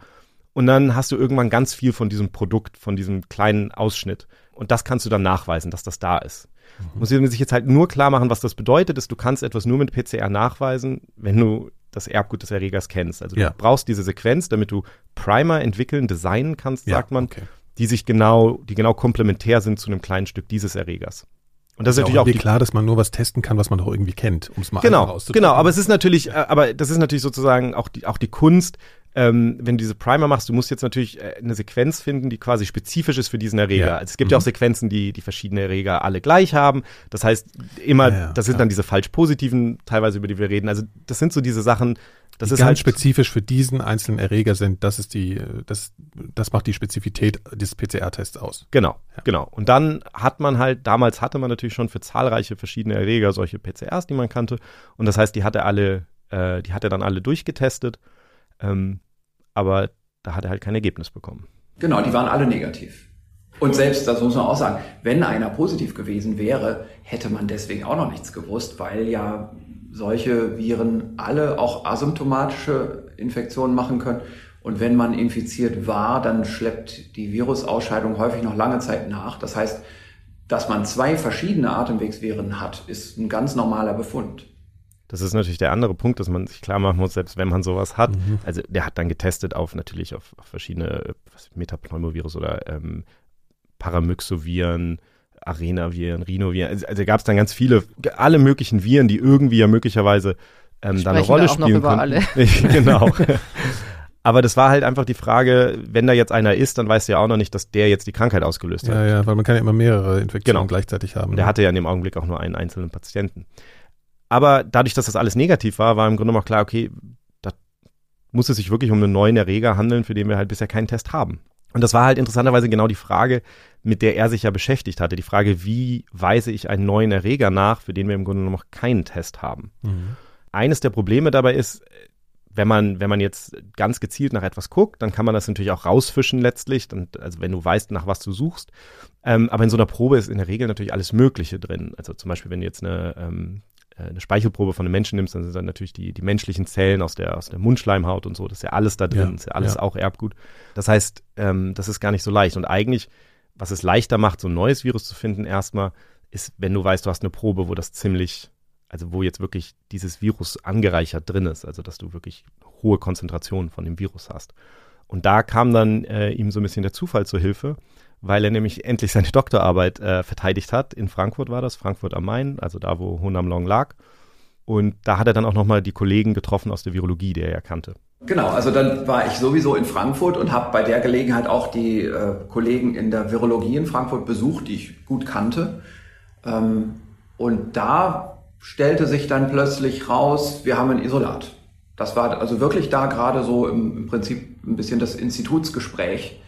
S3: Und dann hast du irgendwann ganz viel von diesem Produkt, von diesem kleinen Ausschnitt. Und das kannst du dann nachweisen, dass das da ist. Mhm. Muss man sich jetzt halt nur klar machen, was das bedeutet, ist, du kannst etwas nur mit PCR nachweisen, wenn du das Erbgut des Erregers kennst. Also ja. du brauchst diese Sequenz, damit du Primer entwickeln, designen kannst, ja, sagt man, okay. die sich genau, die genau komplementär sind zu einem kleinen Stück dieses Erregers.
S5: Und das ist, ist natürlich auch, auch klar, dass man nur was testen kann, was man doch irgendwie kennt, um es mal
S3: genau, Genau, aber es ist natürlich, äh, aber das ist natürlich sozusagen auch die, auch die Kunst, ähm, wenn du diese Primer machst, du musst jetzt natürlich äh, eine Sequenz finden, die quasi spezifisch ist für diesen Erreger. Ja. Also es gibt mhm. ja auch Sequenzen, die die verschiedene Erreger alle gleich haben. Das heißt, immer, ja, ja, das sind dann diese falsch positiven, teilweise über die wir reden. Also das sind so diese Sachen, das
S5: die
S3: ist
S5: ganz halt spezifisch für diesen einzelnen Erreger sind. Das ist die, das, das macht die Spezifität des PCR-Tests aus.
S3: Genau, genau. Und dann hat man halt, damals hatte man natürlich schon für zahlreiche verschiedene Erreger solche PCRs, die man kannte. Und das heißt, die hat er alle, äh, die hat er dann alle durchgetestet. Ähm, aber da hat er halt kein Ergebnis bekommen.
S4: Genau, die waren alle negativ. Und selbst, das muss man auch sagen, wenn einer positiv gewesen wäre, hätte man deswegen auch noch nichts gewusst, weil ja solche Viren alle auch asymptomatische Infektionen machen können. Und wenn man infiziert war, dann schleppt die Virusausscheidung häufig noch lange Zeit nach. Das heißt, dass man zwei verschiedene Atemwegsviren hat, ist ein ganz normaler Befund.
S3: Das ist natürlich der andere Punkt, dass man sich klar machen muss, selbst wenn man sowas hat. Mhm. Also der hat dann getestet auf natürlich auf, auf verschiedene was, Metapneumovirus oder ähm, Paramyxoviren, Arenaviren, Rhinoviren. Also, also gab es dann ganz viele, alle möglichen Viren, die irgendwie ja möglicherweise ähm, da eine Rolle spielen können. genau. Aber das war halt einfach die Frage, wenn da jetzt einer ist, dann weißt du ja auch noch nicht, dass der jetzt die Krankheit ausgelöst hat.
S5: Ja, ja, weil man kann ja immer mehrere Infektionen genau. gleichzeitig haben.
S3: Der ne? hatte ja in dem Augenblick auch nur einen einzelnen Patienten. Aber dadurch, dass das alles negativ war, war im Grunde auch klar, okay, da muss es sich wirklich um einen neuen Erreger handeln, für den wir halt bisher keinen Test haben. Und das war halt interessanterweise genau die Frage, mit der er sich ja beschäftigt hatte. Die Frage, wie weise ich einen neuen Erreger nach, für den wir im Grunde noch keinen Test haben. Mhm. Eines der Probleme dabei ist, wenn man, wenn man jetzt ganz gezielt nach etwas guckt, dann kann man das natürlich auch rausfischen letztlich, dann, also wenn du weißt, nach was du suchst. Ähm, aber in so einer Probe ist in der Regel natürlich alles Mögliche drin. Also zum Beispiel, wenn du jetzt eine, ähm, äh, eine Speichelprobe von einem Menschen nimmst, dann sind dann natürlich die, die menschlichen Zellen aus der, aus der Mundschleimhaut und so, das ist ja alles da drin, ja, ist ja alles ja. auch Erbgut. Das heißt, ähm, das ist gar nicht so leicht. Und eigentlich, was es leichter macht, so ein neues Virus zu finden, erstmal, ist, wenn du weißt, du hast eine Probe, wo das ziemlich, also wo jetzt wirklich dieses Virus angereichert drin ist, also dass du wirklich hohe Konzentrationen von dem Virus hast. Und da kam dann äh, ihm so ein bisschen der Zufall zur Hilfe, weil er nämlich endlich seine Doktorarbeit äh, verteidigt hat. In Frankfurt war das, Frankfurt am Main, also da, wo Honam Long lag. Und da hat er dann auch nochmal die Kollegen getroffen aus der Virologie, die er ja kannte.
S4: Genau, also dann war ich sowieso in Frankfurt und habe bei der Gelegenheit auch die äh, Kollegen in der Virologie in Frankfurt besucht, die ich gut kannte. Ähm, und da stellte sich dann plötzlich raus, wir haben ein Isolat. Das war also wirklich da gerade so im, im Prinzip ein bisschen das Institutsgespräch.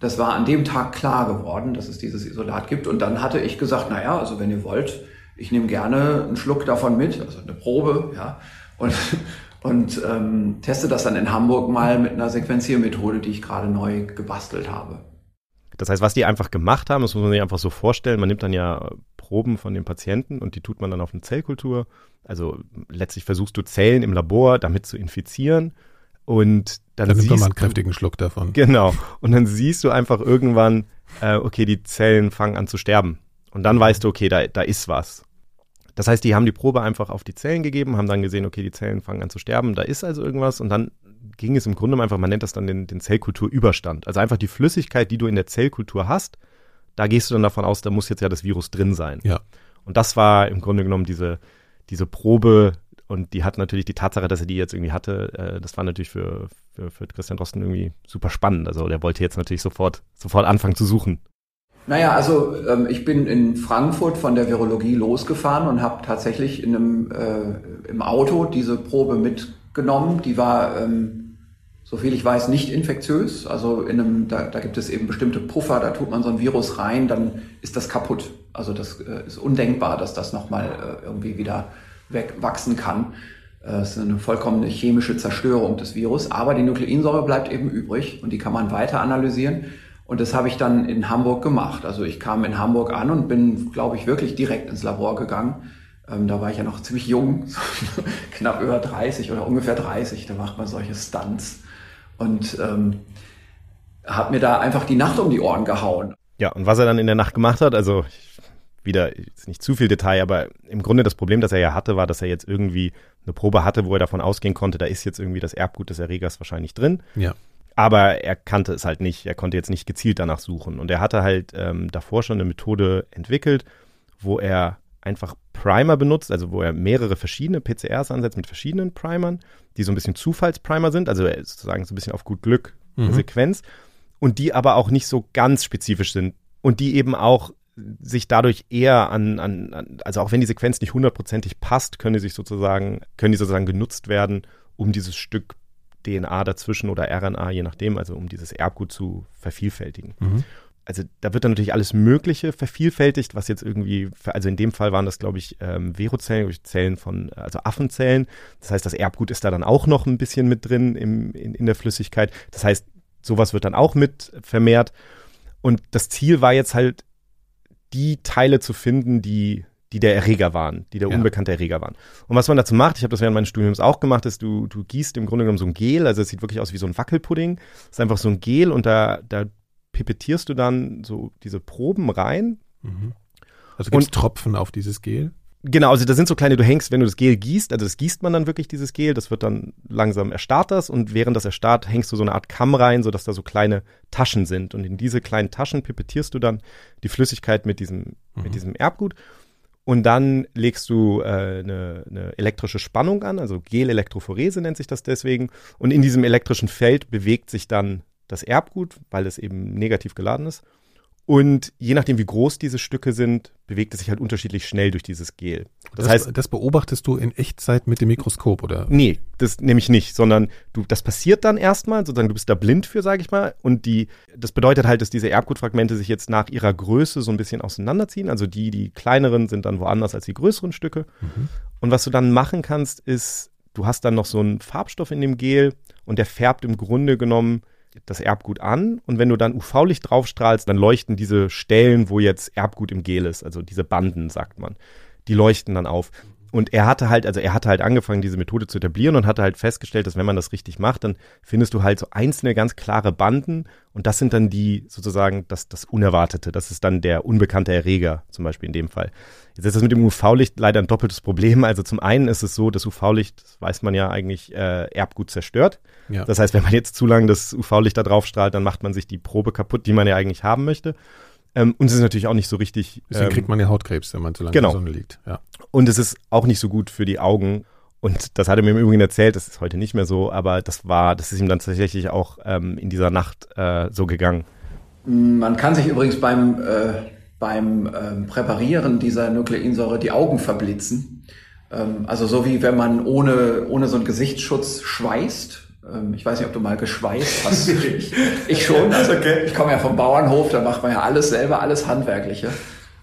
S4: Das war an dem Tag klar geworden, dass es dieses Isolat gibt. Und dann hatte ich gesagt, naja, also wenn ihr wollt, ich nehme gerne einen Schluck davon mit, also eine Probe, ja, und, und ähm, teste das dann in Hamburg mal mit einer Sequenziermethode, die ich gerade neu gebastelt habe.
S3: Das heißt, was die einfach gemacht haben, das muss man sich einfach so vorstellen, man nimmt dann ja Proben von den Patienten und die tut man dann auf eine Zellkultur. Also letztlich versuchst du Zellen im Labor damit zu infizieren und dann,
S5: dann nimmt man mal einen kräftigen Schluck davon.
S3: Genau. Und dann siehst du einfach irgendwann, äh, okay, die Zellen fangen an zu sterben. Und dann weißt du, okay, da, da ist was. Das heißt, die haben die Probe einfach auf die Zellen gegeben, haben dann gesehen, okay, die Zellen fangen an zu sterben, da ist also irgendwas und dann ging es im Grunde einfach, man nennt das dann den, den Zellkulturüberstand. Also einfach die Flüssigkeit, die du in der Zellkultur hast, da gehst du dann davon aus, da muss jetzt ja das Virus drin sein.
S5: Ja.
S3: Und das war im Grunde genommen diese, diese Probe und die hat natürlich die Tatsache, dass er die jetzt irgendwie hatte, äh, das war natürlich für, für, für Christian Drosten irgendwie super spannend. Also der wollte jetzt natürlich sofort, sofort anfangen zu suchen.
S4: Naja, also ähm, ich bin in Frankfurt von der Virologie losgefahren und habe tatsächlich in einem, äh, im Auto diese Probe mitgenommen. Die war, ähm, soviel ich weiß, nicht infektiös. Also in einem, da, da gibt es eben bestimmte Puffer, da tut man so ein Virus rein, dann ist das kaputt. Also das äh, ist undenkbar, dass das nochmal äh, irgendwie wieder wegwachsen kann. Äh, es ist eine vollkommene chemische Zerstörung des Virus, aber die Nukleinsäure bleibt eben übrig und die kann man weiter analysieren. Und das habe ich dann in Hamburg gemacht. Also ich kam in Hamburg an und bin, glaube ich, wirklich direkt ins Labor gegangen. Ähm, da war ich ja noch ziemlich jung, knapp über 30 oder ungefähr 30. Da macht man solche Stunts. Und ähm, habe mir da einfach die Nacht um die Ohren gehauen.
S3: Ja, und was er dann in der Nacht gemacht hat, also wieder jetzt nicht zu viel Detail, aber im Grunde das Problem, das er ja hatte, war, dass er jetzt irgendwie eine Probe hatte, wo er davon ausgehen konnte, da ist jetzt irgendwie das Erbgut des Erregers wahrscheinlich drin.
S5: Ja.
S3: Aber er kannte es halt nicht. Er konnte jetzt nicht gezielt danach suchen. Und er hatte halt ähm, davor schon eine Methode entwickelt, wo er einfach Primer benutzt, also wo er mehrere verschiedene PCRs ansetzt mit verschiedenen Primern, die so ein bisschen Zufallsprimer sind, also sozusagen so ein bisschen auf gut Glück eine mhm. Sequenz und die aber auch nicht so ganz spezifisch sind und die eben auch sich dadurch eher an, an, an also auch wenn die Sequenz nicht hundertprozentig passt, können die sich sozusagen, können die sozusagen genutzt werden, um dieses Stück DNA dazwischen oder RNA, je nachdem, also um dieses Erbgut zu vervielfältigen. Mhm. Also da wird dann natürlich alles Mögliche vervielfältigt, was jetzt irgendwie, also in dem Fall waren das, glaube ich, ähm, Verozellen, Zellen von, also Affenzellen. Das heißt, das Erbgut ist da dann auch noch ein bisschen mit drin im, in, in der Flüssigkeit. Das heißt, sowas wird dann auch mit vermehrt. Und das Ziel war jetzt halt, die Teile zu finden, die die der Erreger waren, die der ja. unbekannte Erreger waren. Und was man dazu macht, ich habe das während meines Studiums auch gemacht, ist, du, du gießt im Grunde genommen so ein Gel, also es sieht wirklich aus wie so ein Wackelpudding. Es ist einfach so ein Gel und da, da pipettierst du dann so diese Proben rein.
S5: Mhm. Also gibt es Tropfen auf dieses Gel?
S3: Genau, also da sind so kleine, du hängst, wenn du das Gel gießt, also das gießt man dann wirklich, dieses Gel, das wird dann langsam erstarrt das und während das erstarrt, hängst du so eine Art Kamm rein, sodass da so kleine Taschen sind und in diese kleinen Taschen pipettierst du dann die Flüssigkeit mit diesem, mhm. mit diesem Erbgut und dann legst du äh, eine, eine elektrische Spannung an, also Gelelektrophorese nennt sich das deswegen. Und in diesem elektrischen Feld bewegt sich dann das Erbgut, weil es eben negativ geladen ist. Und je nachdem, wie groß diese Stücke sind, bewegt es sich halt unterschiedlich schnell durch dieses Gel.
S5: Das, das, heißt, das beobachtest du in Echtzeit mit dem Mikroskop, oder?
S3: Nee, das nämlich nicht, sondern du, das passiert dann erstmal, sozusagen du bist da blind für, sage ich mal. Und die, das bedeutet halt, dass diese Erbgutfragmente sich jetzt nach ihrer Größe so ein bisschen auseinanderziehen. Also die, die kleineren sind dann woanders als die größeren Stücke. Mhm. Und was du dann machen kannst, ist, du hast dann noch so einen Farbstoff in dem Gel und der färbt im Grunde genommen das Erbgut an und wenn du dann UV-Licht draufstrahlst, dann leuchten diese Stellen, wo jetzt Erbgut im Gel ist, also diese Banden, sagt man, die leuchten dann auf. Und er hatte halt, also er hatte halt angefangen, diese Methode zu etablieren und hatte halt festgestellt, dass wenn man das richtig macht, dann findest du halt so einzelne ganz klare Banden und das sind dann die sozusagen das, das Unerwartete. Das ist dann der unbekannte Erreger, zum Beispiel in dem Fall. Jetzt ist das mit dem UV-Licht leider ein doppeltes Problem. Also zum einen ist es so, das UV-Licht, das weiß man ja eigentlich, äh, Erbgut zerstört. Ja. Das heißt, wenn man jetzt zu lange das UV-Licht da drauf strahlt, dann macht man sich die Probe kaputt, die man ja eigentlich haben möchte. Ähm, und es ist natürlich auch nicht so richtig.
S5: Deswegen ähm, kriegt man ja Hautkrebs, wenn man zu lange
S3: genau.
S5: in der Sonne liegt. Ja.
S3: Und es ist auch nicht so gut für die Augen. Und das hat er mir im Übrigen erzählt, das ist heute nicht mehr so, aber das war, das ist ihm dann tatsächlich auch ähm, in dieser Nacht äh, so gegangen.
S4: Man kann sich übrigens beim, äh, beim ähm, Präparieren dieser Nukleinsäure die Augen verblitzen. Ähm, also so wie wenn man ohne, ohne so einen Gesichtsschutz schweißt, ich weiß nicht, ob du mal geschweißt hast. ich, ich schon. Also okay. ich komme ja vom Bauernhof, da macht man ja alles selber, alles Handwerkliche.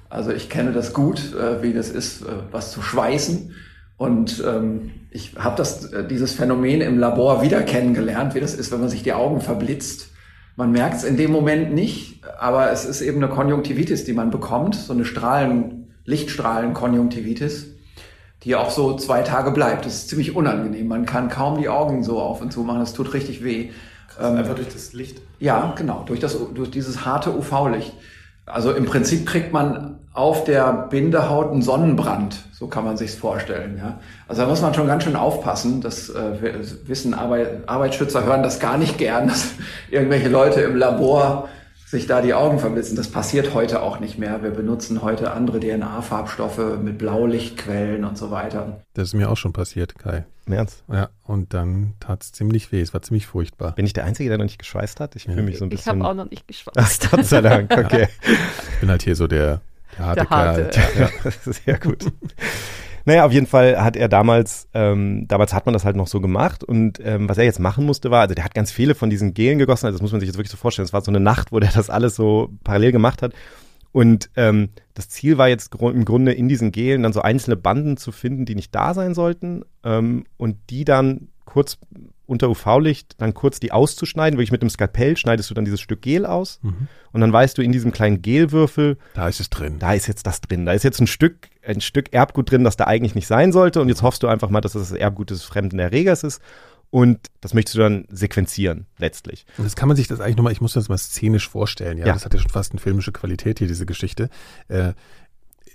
S4: Also ich kenne das gut, äh, wie das ist, äh, was zu schweißen. Und ähm, ich habe das äh, dieses Phänomen im Labor wieder kennengelernt, wie das ist, wenn man sich die Augen verblitzt. Man merkt es in dem Moment nicht, aber es ist eben eine Konjunktivitis, die man bekommt, so eine Strahlen, Lichtstrahlenkonjunktivitis die auch so zwei Tage bleibt. Das ist ziemlich unangenehm. Man kann kaum die Augen so auf und zu machen. Das tut richtig weh.
S3: Ähm, einfach durch das Licht?
S4: Ja, genau. Durch, das, durch dieses harte UV-Licht. Also im Prinzip kriegt man auf der Bindehaut einen Sonnenbrand. So kann man sich's vorstellen. Ja? Also da muss man schon ganz schön aufpassen. Das äh, wissen Arbeit, Arbeitsschützer hören das gar nicht gern, dass irgendwelche Leute im Labor sich da die Augen verblitzen. Das passiert heute auch nicht mehr. Wir benutzen heute andere DNA-Farbstoffe mit Blaulichtquellen und so weiter.
S5: Das ist mir auch schon passiert, Kai.
S3: Im Ernst?
S5: Ja, und dann tat es ziemlich weh. Es war ziemlich furchtbar.
S3: Bin ich der Einzige, der noch nicht geschweißt hat? Ich fühle mich so ein bisschen.
S2: Ich habe auch noch nicht geschweißt. Ach,
S3: Gott sei Dank, okay.
S5: ich bin halt hier so der, der harte, der harte
S3: Kerl. Ja, sehr gut. Naja, auf jeden Fall hat er damals, ähm, damals hat man das halt noch so gemacht und ähm, was er jetzt machen musste war, also der hat ganz viele von diesen Gelen gegossen, also das muss man sich jetzt wirklich so vorstellen, es war so eine Nacht, wo der das alles so parallel gemacht hat und ähm, das Ziel war jetzt im Grunde in diesen Gelen dann so einzelne Banden zu finden, die nicht da sein sollten ähm, und die dann kurz unter UV-Licht dann kurz die auszuschneiden. Wirklich mit dem Skalpell schneidest du dann dieses Stück Gel aus. Mhm. Und dann weißt du in diesem kleinen Gelwürfel.
S5: Da ist es drin.
S3: Da ist jetzt das drin. Da ist jetzt ein Stück, ein Stück Erbgut drin, das da eigentlich nicht sein sollte. Und jetzt hoffst du einfach mal, dass das, das Erbgut des fremden Erregers ist. Und das möchtest du dann sequenzieren, letztlich.
S5: Und das kann man sich das eigentlich nochmal, ich muss das mal szenisch vorstellen, ja. ja. Das hat ja schon fast eine filmische Qualität hier, diese Geschichte. Äh,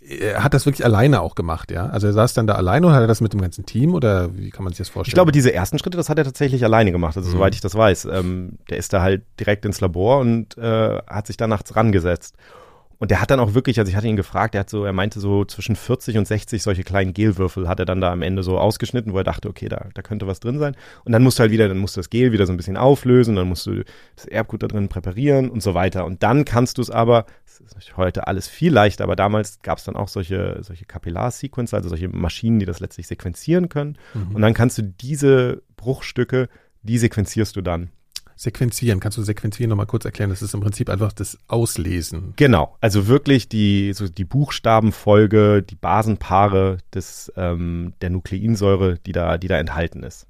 S5: er hat das wirklich alleine auch gemacht, ja? Also er saß dann da alleine und hat er das mit dem ganzen Team oder wie kann man sich das vorstellen?
S3: Ich glaube, diese ersten Schritte, das hat er tatsächlich alleine gemacht, also mhm. soweit ich das weiß. Ähm, der ist da halt direkt ins Labor und äh, hat sich da nachts rangesetzt. Und der hat dann auch wirklich, also ich hatte ihn gefragt, er hat so, er meinte so zwischen 40 und 60 solche kleinen Gelwürfel hat er dann da am Ende so ausgeschnitten, wo er dachte, okay, da, da könnte was drin sein. Und dann musst du halt wieder, dann musst du das Gel wieder so ein bisschen auflösen, dann musst du das Erbgut da drin präparieren und so weiter. Und dann kannst du es aber, das ist heute alles viel leichter, aber damals gab es dann auch solche, solche Kapillarsequencer, also solche Maschinen, die das letztlich sequenzieren können. Mhm. Und dann kannst du diese Bruchstücke, die sequenzierst du dann.
S5: Sequenzieren, kannst du sequenzieren nochmal kurz erklären? Das ist im Prinzip einfach das Auslesen.
S3: Genau, also wirklich die, so die Buchstabenfolge, die Basenpaare des, ähm, der Nukleinsäure, die da, die da enthalten ist.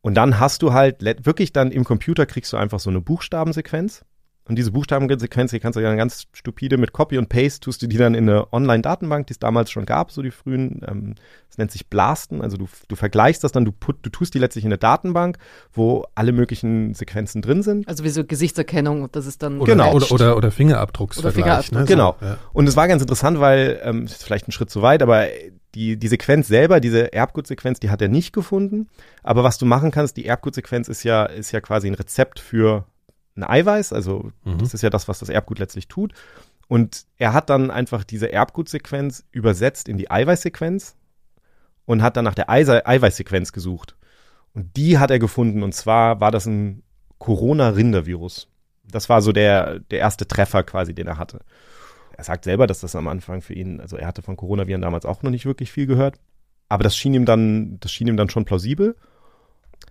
S3: Und dann hast du halt wirklich dann im Computer kriegst du einfach so eine Buchstabensequenz und diese Buchstabensequenz, die kannst du ja ganz stupide mit Copy und Paste, tust du die dann in eine Online-Datenbank, die es damals schon gab, so die frühen, ähm, das nennt sich Blasten, also du, du vergleichst das dann, du, put, du tust die letztlich in eine Datenbank, wo alle möglichen Sequenzen drin sind.
S2: Also wie so Gesichtserkennung, das ist dann
S5: Oder, genau. oder, oder, oder Fingerabdrucksvergleich. Oder Fingerabdruck.
S3: Ne? Genau. Ja. Und es war ganz interessant, weil, ähm, ist vielleicht ein Schritt zu weit, aber die, die Sequenz selber, diese Erbgutsequenz, die hat er nicht gefunden. Aber was du machen kannst, die Erbgutsequenz ist ja, ist ja quasi ein Rezept für ein Eiweiß, also mhm. das ist ja das, was das Erbgut letztlich tut. Und er hat dann einfach diese Erbgutsequenz übersetzt in die Eiweißsequenz und hat dann nach der Eiweißsequenz gesucht. Und die hat er gefunden. Und zwar war das ein Corona-Rindervirus. Das war so der, der erste Treffer quasi, den er hatte. Er sagt selber, dass das am Anfang für ihn, also er hatte von Coronaviren damals auch noch nicht wirklich viel gehört. Aber das schien ihm dann, das schien ihm dann schon plausibel.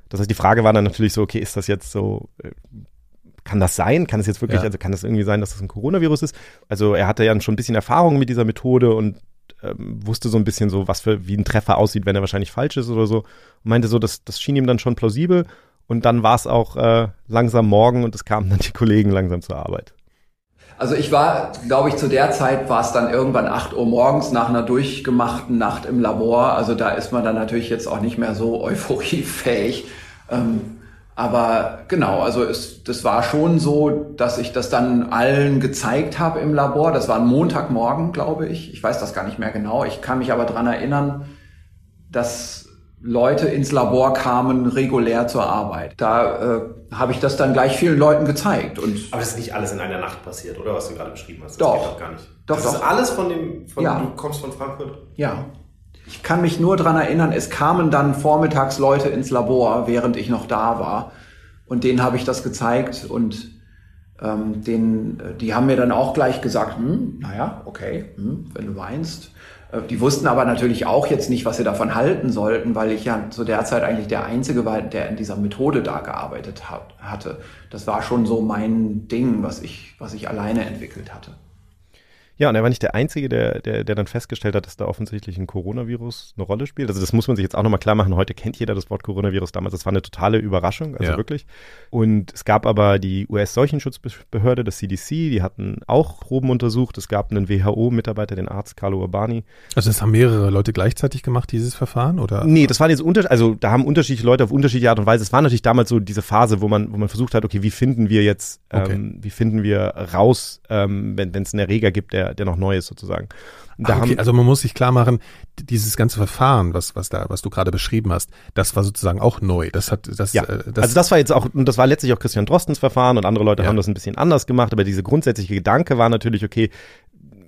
S3: Das heißt, die Frage war dann natürlich so, okay, ist das jetzt so, äh, kann das sein? Kann es jetzt wirklich, ja. also kann das irgendwie sein, dass das ein Coronavirus ist? Also er hatte ja schon ein bisschen Erfahrung mit dieser Methode und ähm, wusste so ein bisschen so, was für, wie ein Treffer aussieht, wenn er wahrscheinlich falsch ist oder so. Und meinte so, das, das schien ihm dann schon plausibel. Und dann war es auch äh, langsam morgen und es kamen dann die Kollegen langsam zur Arbeit.
S4: Also ich war, glaube ich, zu der Zeit war es dann irgendwann 8 Uhr morgens nach einer durchgemachten Nacht im Labor. Also da ist man dann natürlich jetzt auch nicht mehr so euphoriefähig. Ähm, aber genau, also es, das war schon so, dass ich das dann allen gezeigt habe im Labor. Das war ein Montagmorgen, glaube ich. Ich weiß das gar nicht mehr genau. Ich kann mich aber dran erinnern, dass Leute ins Labor kamen regulär zur Arbeit. Da äh, habe ich das dann gleich vielen Leuten gezeigt. Und
S3: Aber das ist nicht alles in einer Nacht passiert, oder? Was du gerade beschrieben hast.
S4: Das doch. Geht doch
S3: gar nicht.
S4: Doch,
S3: das
S4: doch.
S3: ist alles von dem, von
S4: ja.
S3: du kommst von Frankfurt?
S4: Ja. Ich kann mich nur dran erinnern, es kamen dann vormittags Leute ins Labor, während ich noch da war. Und denen habe ich das gezeigt und ähm, den, die haben mir dann auch gleich gesagt, hm, naja, okay, hm, wenn du weinst. Äh, die wussten aber natürlich auch jetzt nicht, was sie davon halten sollten, weil ich ja zu der Zeit eigentlich der Einzige war, der in dieser Methode da gearbeitet hat, hatte. Das war schon so mein Ding, was ich, was ich alleine entwickelt hatte.
S3: Ja, und er war nicht der Einzige, der, der, der dann festgestellt hat, dass da offensichtlich ein Coronavirus eine Rolle spielt. Also das muss man sich jetzt auch nochmal klar machen. Heute kennt jeder das Wort Coronavirus damals. Das war eine totale Überraschung, also ja. wirklich. Und es gab aber die US-Seuchenschutzbehörde, das CDC, die hatten auch Proben untersucht. Es gab einen WHO-Mitarbeiter, den Arzt Carlo Urbani.
S5: Also das haben mehrere Leute gleichzeitig gemacht, dieses Verfahren, oder?
S3: Nee, das waren jetzt unter, also da haben unterschiedliche Leute auf unterschiedliche Art und Weise. Es war natürlich damals so diese Phase, wo man, wo man versucht hat, okay, wie finden wir jetzt, okay. ähm, wie finden wir raus, ähm, wenn es einen Erreger gibt, der der, noch neu ist sozusagen.
S5: Ah, okay, also man muss sich klar machen, dieses ganze Verfahren, was, was da, was du gerade beschrieben hast, das war sozusagen auch neu. Das hat, das,
S3: ja. Äh, das also das war jetzt auch, und das war letztlich auch Christian Drostens Verfahren und andere Leute ja. haben das ein bisschen anders gemacht, aber diese grundsätzliche Gedanke war natürlich, okay,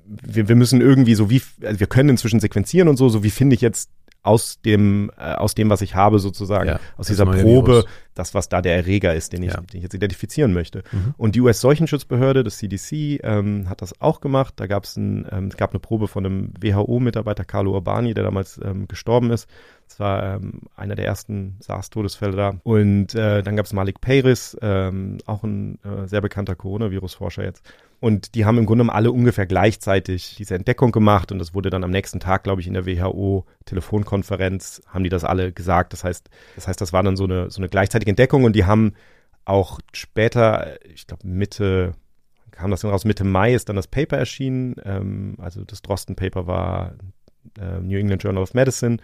S3: wir, wir müssen irgendwie so wie, also wir können inzwischen sequenzieren und so, so wie finde ich jetzt aus dem, äh, aus dem, was ich habe, sozusagen, ja, aus dieser Probe, Virus. das, was da der Erreger ist, den ich, ja. den ich jetzt identifizieren möchte. Mhm. Und die US-Seuchenschutzbehörde, das CDC, ähm, hat das auch gemacht. Da gab es ein, ähm, es gab eine Probe von einem WHO-Mitarbeiter, Carlo Urbani, der damals ähm, gestorben ist. Das war ähm, einer der ersten SARS-Todesfälle da. Und äh, dann gab es Malik Peiris, ähm, auch ein äh, sehr bekannter Coronavirus-Forscher jetzt. Und die haben im Grunde genommen alle ungefähr gleichzeitig diese Entdeckung gemacht und das wurde dann am nächsten Tag, glaube ich, in der WHO-Telefonkonferenz, haben die das alle gesagt. Das heißt, das heißt, das war dann so eine, so eine gleichzeitige Entdeckung und die haben auch später, ich glaube Mitte, kam das dann raus, Mitte Mai ist dann das Paper erschienen. Ähm, also das Drosten-Paper war äh, New England Journal of Medicine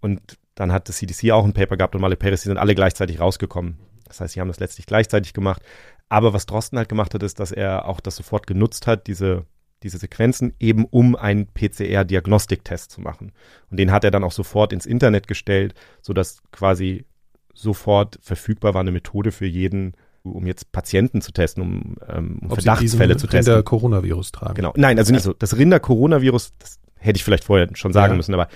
S3: und dann hat das CDC auch ein Paper gehabt und Male Paris, die sind alle gleichzeitig rausgekommen. Das heißt, sie haben das letztlich gleichzeitig gemacht. Aber was Drosten halt gemacht hat, ist, dass er auch das sofort genutzt hat, diese, diese Sequenzen, eben um einen PCR-Diagnostiktest zu machen. Und den hat er dann auch sofort ins Internet gestellt, sodass quasi sofort verfügbar war eine Methode für jeden, um jetzt Patienten zu testen, um, ähm, um Verdachtsfälle zu testen.
S5: Rinder Coronavirus tragen.
S3: Genau. Nein, also nicht so. Das Rinder Coronavirus, das hätte ich vielleicht vorher schon sagen ja. müssen, aber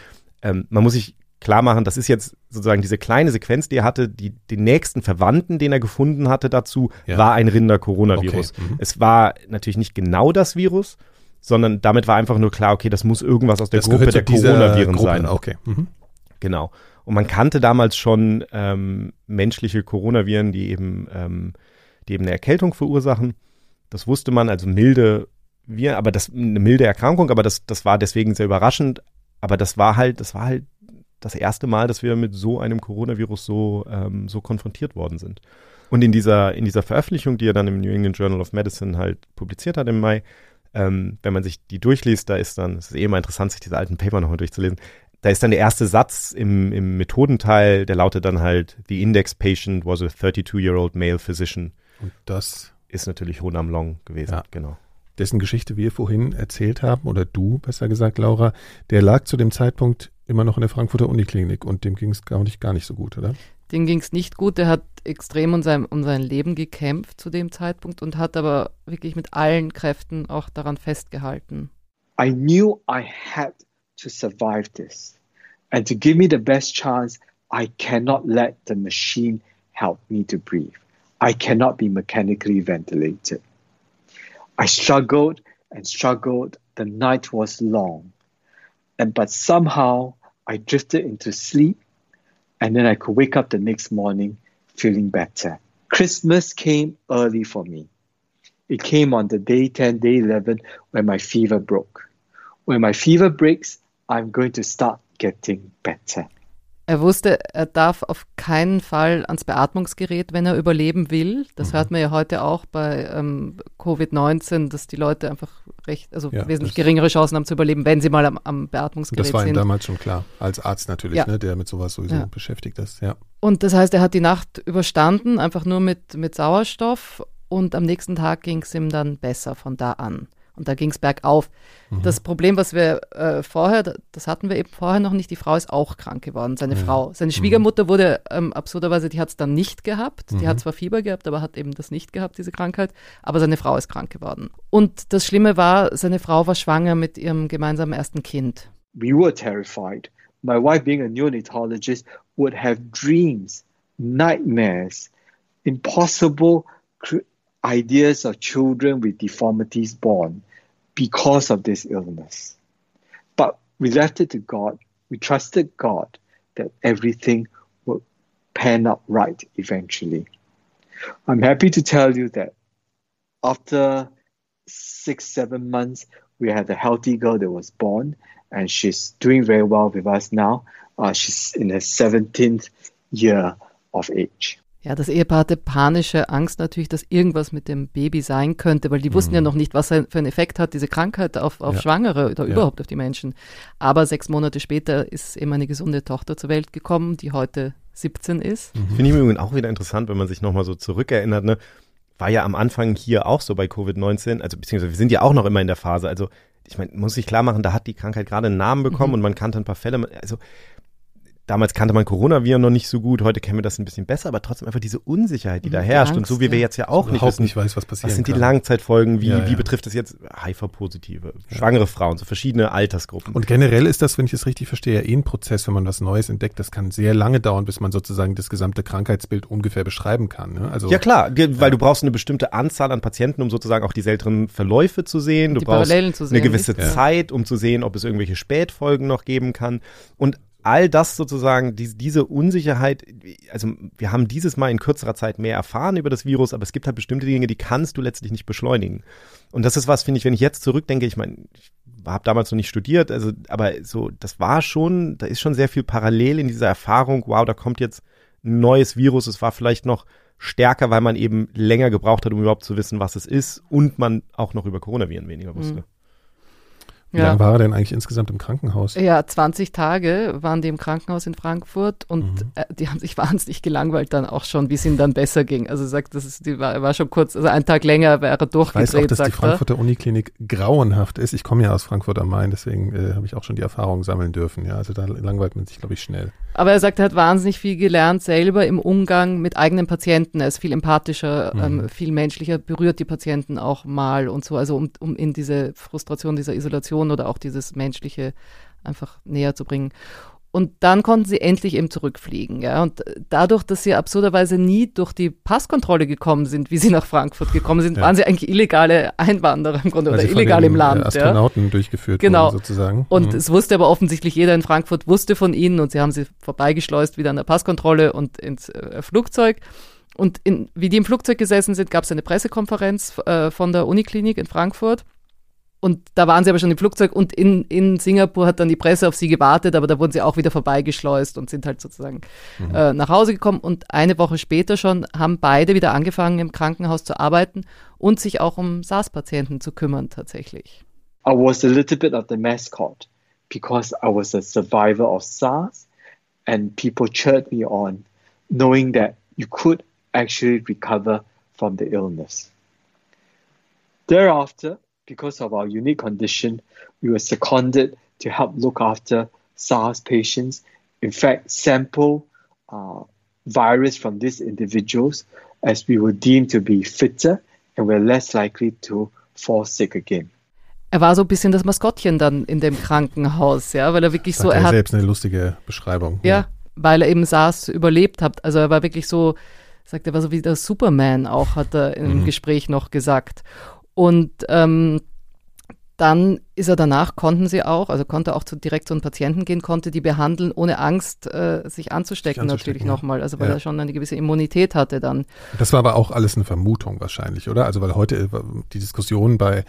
S3: ähm, man muss sich klar machen, das ist jetzt sozusagen diese kleine Sequenz, die er hatte, die, den nächsten Verwandten, den er gefunden hatte dazu, ja. war ein Rinder-Coronavirus. Okay. Mhm. Es war natürlich nicht genau das Virus, sondern damit war einfach nur klar, okay, das muss irgendwas aus der das Gruppe der Coronaviren Gruppe. sein.
S5: Okay. Mhm.
S3: Genau. Und man kannte damals schon ähm, menschliche Coronaviren, die eben, ähm, die eben eine Erkältung verursachen. Das wusste man, also milde Viren, aber das eine milde Erkrankung, aber das, das war deswegen sehr überraschend. Aber das war halt, das war halt das erste Mal, dass wir mit so einem Coronavirus so, ähm, so konfrontiert worden sind. Und in dieser, in dieser Veröffentlichung, die er dann im New England Journal of Medicine halt publiziert hat im Mai, ähm, wenn man sich die durchliest, da ist dann, es ist eh immer interessant, sich diese alten Paper nochmal durchzulesen, da ist dann der erste Satz im, im Methodenteil, der lautet dann halt, the index patient was a 32-year-old male physician.
S5: Und das
S3: ist natürlich Honam Long gewesen, ja. genau.
S5: Dessen Geschichte wir vorhin erzählt haben, oder du besser gesagt, Laura, der lag zu dem Zeitpunkt immer noch in der Frankfurter Uniklinik und dem ging es gar nicht, gar nicht so gut, oder?
S2: Dem ging es nicht gut. Der hat extrem um sein, um sein Leben gekämpft zu dem Zeitpunkt und hat aber wirklich mit allen Kräften auch daran festgehalten.
S1: I knew I had to survive this. And to give me the best chance, I cannot let the machine help me to breathe. I cannot be mechanically ventilated. I struggled and struggled. The night was long. And but somehow I drifted into sleep and then I could wake up the next morning feeling better. Christmas came early for me. It came on the day 10, day 11 when my fever broke. When my fever breaks, I'm going to start getting better.
S2: Er wusste, er darf auf keinen Fall ans Beatmungsgerät, wenn er überleben will. Das mhm. hört man ja heute auch bei ähm, Covid-19, dass die Leute einfach recht, also ja, wesentlich geringere Chancen haben zu überleben, wenn sie mal am, am Beatmungsgerät sind.
S5: Das war
S2: ihm
S5: damals schon klar, als Arzt natürlich, ja. ne, der mit sowas sowieso ja. beschäftigt ist, ja.
S2: Und das heißt, er hat die Nacht überstanden, einfach nur mit, mit Sauerstoff und am nächsten Tag ging es ihm dann besser von da an. Und da ging es bergauf. Mhm. Das Problem, was wir äh, vorher, das hatten wir eben vorher noch nicht, die Frau ist auch krank geworden, seine ja. Frau. Seine mhm. Schwiegermutter wurde ähm, absurderweise, die hat es dann nicht gehabt. Die mhm. hat zwar Fieber gehabt, aber hat eben das nicht gehabt, diese Krankheit. Aber seine Frau ist krank geworden. Und das Schlimme war, seine Frau war schwanger mit ihrem gemeinsamen ersten Kind.
S1: We were terrified. My wife, being a neonatologist, would have dreams, nightmares, impossible ideas of children with deformities born because of this illness. But we left it to God. We trusted God that everything would pan out right eventually. I'm happy to tell you that after six, seven months, we had a healthy girl that was born, and she's doing very well with us now. Uh, she's in her 17th year of age.
S2: Ja, das Ehepaar hatte panische Angst natürlich, dass irgendwas mit dem Baby sein könnte, weil die mhm. wussten ja noch nicht, was für einen Effekt hat diese Krankheit auf, auf ja. Schwangere oder ja. überhaupt auf die Menschen. Aber sechs Monate später ist eben eine gesunde Tochter zur Welt gekommen, die heute 17 ist.
S3: Mhm. Finde ich übrigens auch wieder interessant, wenn man sich nochmal so zurückerinnert, ne? War ja am Anfang hier auch so bei Covid-19, also beziehungsweise wir sind ja auch noch immer in der Phase, also ich meine, muss ich klar machen, da hat die Krankheit gerade einen Namen bekommen mhm. und man kannte ein paar Fälle, also damals kannte man Coronaviren noch nicht so gut, heute kennen wir das ein bisschen besser, aber trotzdem einfach diese Unsicherheit, die da herrscht. Angst, und so wie wir jetzt ja auch nicht wissen,
S5: nicht weiß, was passiert.
S3: Was sind die Langzeitfolgen? Wie, ja, ja. wie betrifft das jetzt HIV-Positive, schwangere Frauen, so verschiedene Altersgruppen?
S5: Und generell ist das, wenn ich es richtig verstehe, eh ein Prozess, wenn man was Neues entdeckt. Das kann sehr lange dauern, bis man sozusagen das gesamte Krankheitsbild ungefähr beschreiben kann. Ne?
S3: Also, ja klar, weil du brauchst eine bestimmte Anzahl an Patienten, um sozusagen auch die seltenen Verläufe zu sehen. Du brauchst eine gewisse Zeit, um zu sehen, ob es irgendwelche Spätfolgen noch geben kann. Und all das sozusagen, die, diese Unsicherheit, also wir haben dieses Mal in kürzerer Zeit mehr erfahren über das Virus, aber es gibt halt bestimmte Dinge, die kannst du letztlich nicht beschleunigen. Und das ist was, finde ich, wenn ich jetzt zurückdenke, ich meine, ich habe damals noch nicht studiert, also, aber so, das war schon, da ist schon sehr viel parallel in dieser Erfahrung, wow, da kommt jetzt ein neues Virus, es war vielleicht noch stärker, weil man eben länger gebraucht hat, um überhaupt zu wissen, was es ist und man auch noch über Coronaviren weniger wusste. Mhm.
S5: Wie ja. lange war er denn eigentlich insgesamt im Krankenhaus?
S2: Ja, 20 Tage waren die im Krankenhaus in Frankfurt und mhm. äh, die haben sich wahnsinnig gelangweilt dann auch schon, wie es ihm dann besser ging. Also er sagt, das ist, die war, war schon kurz, also einen Tag länger wäre er durchgedreht. Ich weiß auch,
S5: dass die Frankfurter Uniklinik grauenhaft ist. Ich komme ja aus Frankfurt am Main, deswegen äh, habe ich auch schon die Erfahrung sammeln dürfen. Ja, also da langweilt man sich, glaube ich, schnell.
S2: Aber er sagt, er hat wahnsinnig viel gelernt selber im Umgang mit eigenen Patienten. Er ist viel empathischer, mhm. ähm, viel menschlicher, berührt die Patienten auch mal und so, also um, um in diese Frustration, dieser Isolation oder auch dieses menschliche einfach näher zu bringen. Und dann konnten sie endlich eben zurückfliegen. Ja? Und dadurch, dass sie absurderweise nie durch die Passkontrolle gekommen sind, wie sie nach Frankfurt gekommen sind, ja. waren sie eigentlich illegale Einwanderer im Grunde Weil oder illegal im Land.
S5: Astronauten ja? durchgeführt
S2: genau.
S5: wurden sozusagen.
S2: Und mhm. es wusste aber offensichtlich jeder in Frankfurt, wusste von ihnen und sie haben sie vorbeigeschleust wieder an der Passkontrolle und ins äh, Flugzeug. Und in, wie die im Flugzeug gesessen sind, gab es eine Pressekonferenz äh, von der Uniklinik in Frankfurt. Und da waren sie aber schon im Flugzeug und in, in Singapur hat dann die Presse auf sie gewartet, aber da wurden sie auch wieder vorbeigeschleust und sind halt sozusagen mhm. äh, nach Hause gekommen. Und eine Woche später schon haben beide wieder angefangen, im Krankenhaus zu arbeiten und sich auch um SARS-Patienten zu kümmern tatsächlich.
S1: I was a little bit of the mascot because I was a survivor of SARS and people cheered me on, knowing that you could actually recover from the illness. Thereafter, because of our unique condition, we were seconded to help look after SARS patients. In fact, sample uh, virus from these individuals as we were deemed to be fitter and were less likely to fall sick again.
S2: Er war so ein bisschen das Maskottchen dann in dem Krankenhaus, ja, weil er wirklich so.
S5: Er,
S2: er
S5: hat selbst eine lustige Beschreibung.
S2: Ja, ja, weil er eben SARS überlebt hat. Also er war wirklich so, sagt er war so wie der Superman auch, hat er im mhm. Gespräch noch gesagt. Und ähm, dann ist er danach, konnten sie auch, also konnte auch zu, direkt zu einem Patienten gehen, konnte die behandeln, ohne Angst, äh, sich anzustecken, natürlich nochmal. Also weil ja. er schon eine gewisse Immunität hatte dann.
S5: Das war aber auch alles eine Vermutung wahrscheinlich, oder? Also weil heute äh, die Diskussion bei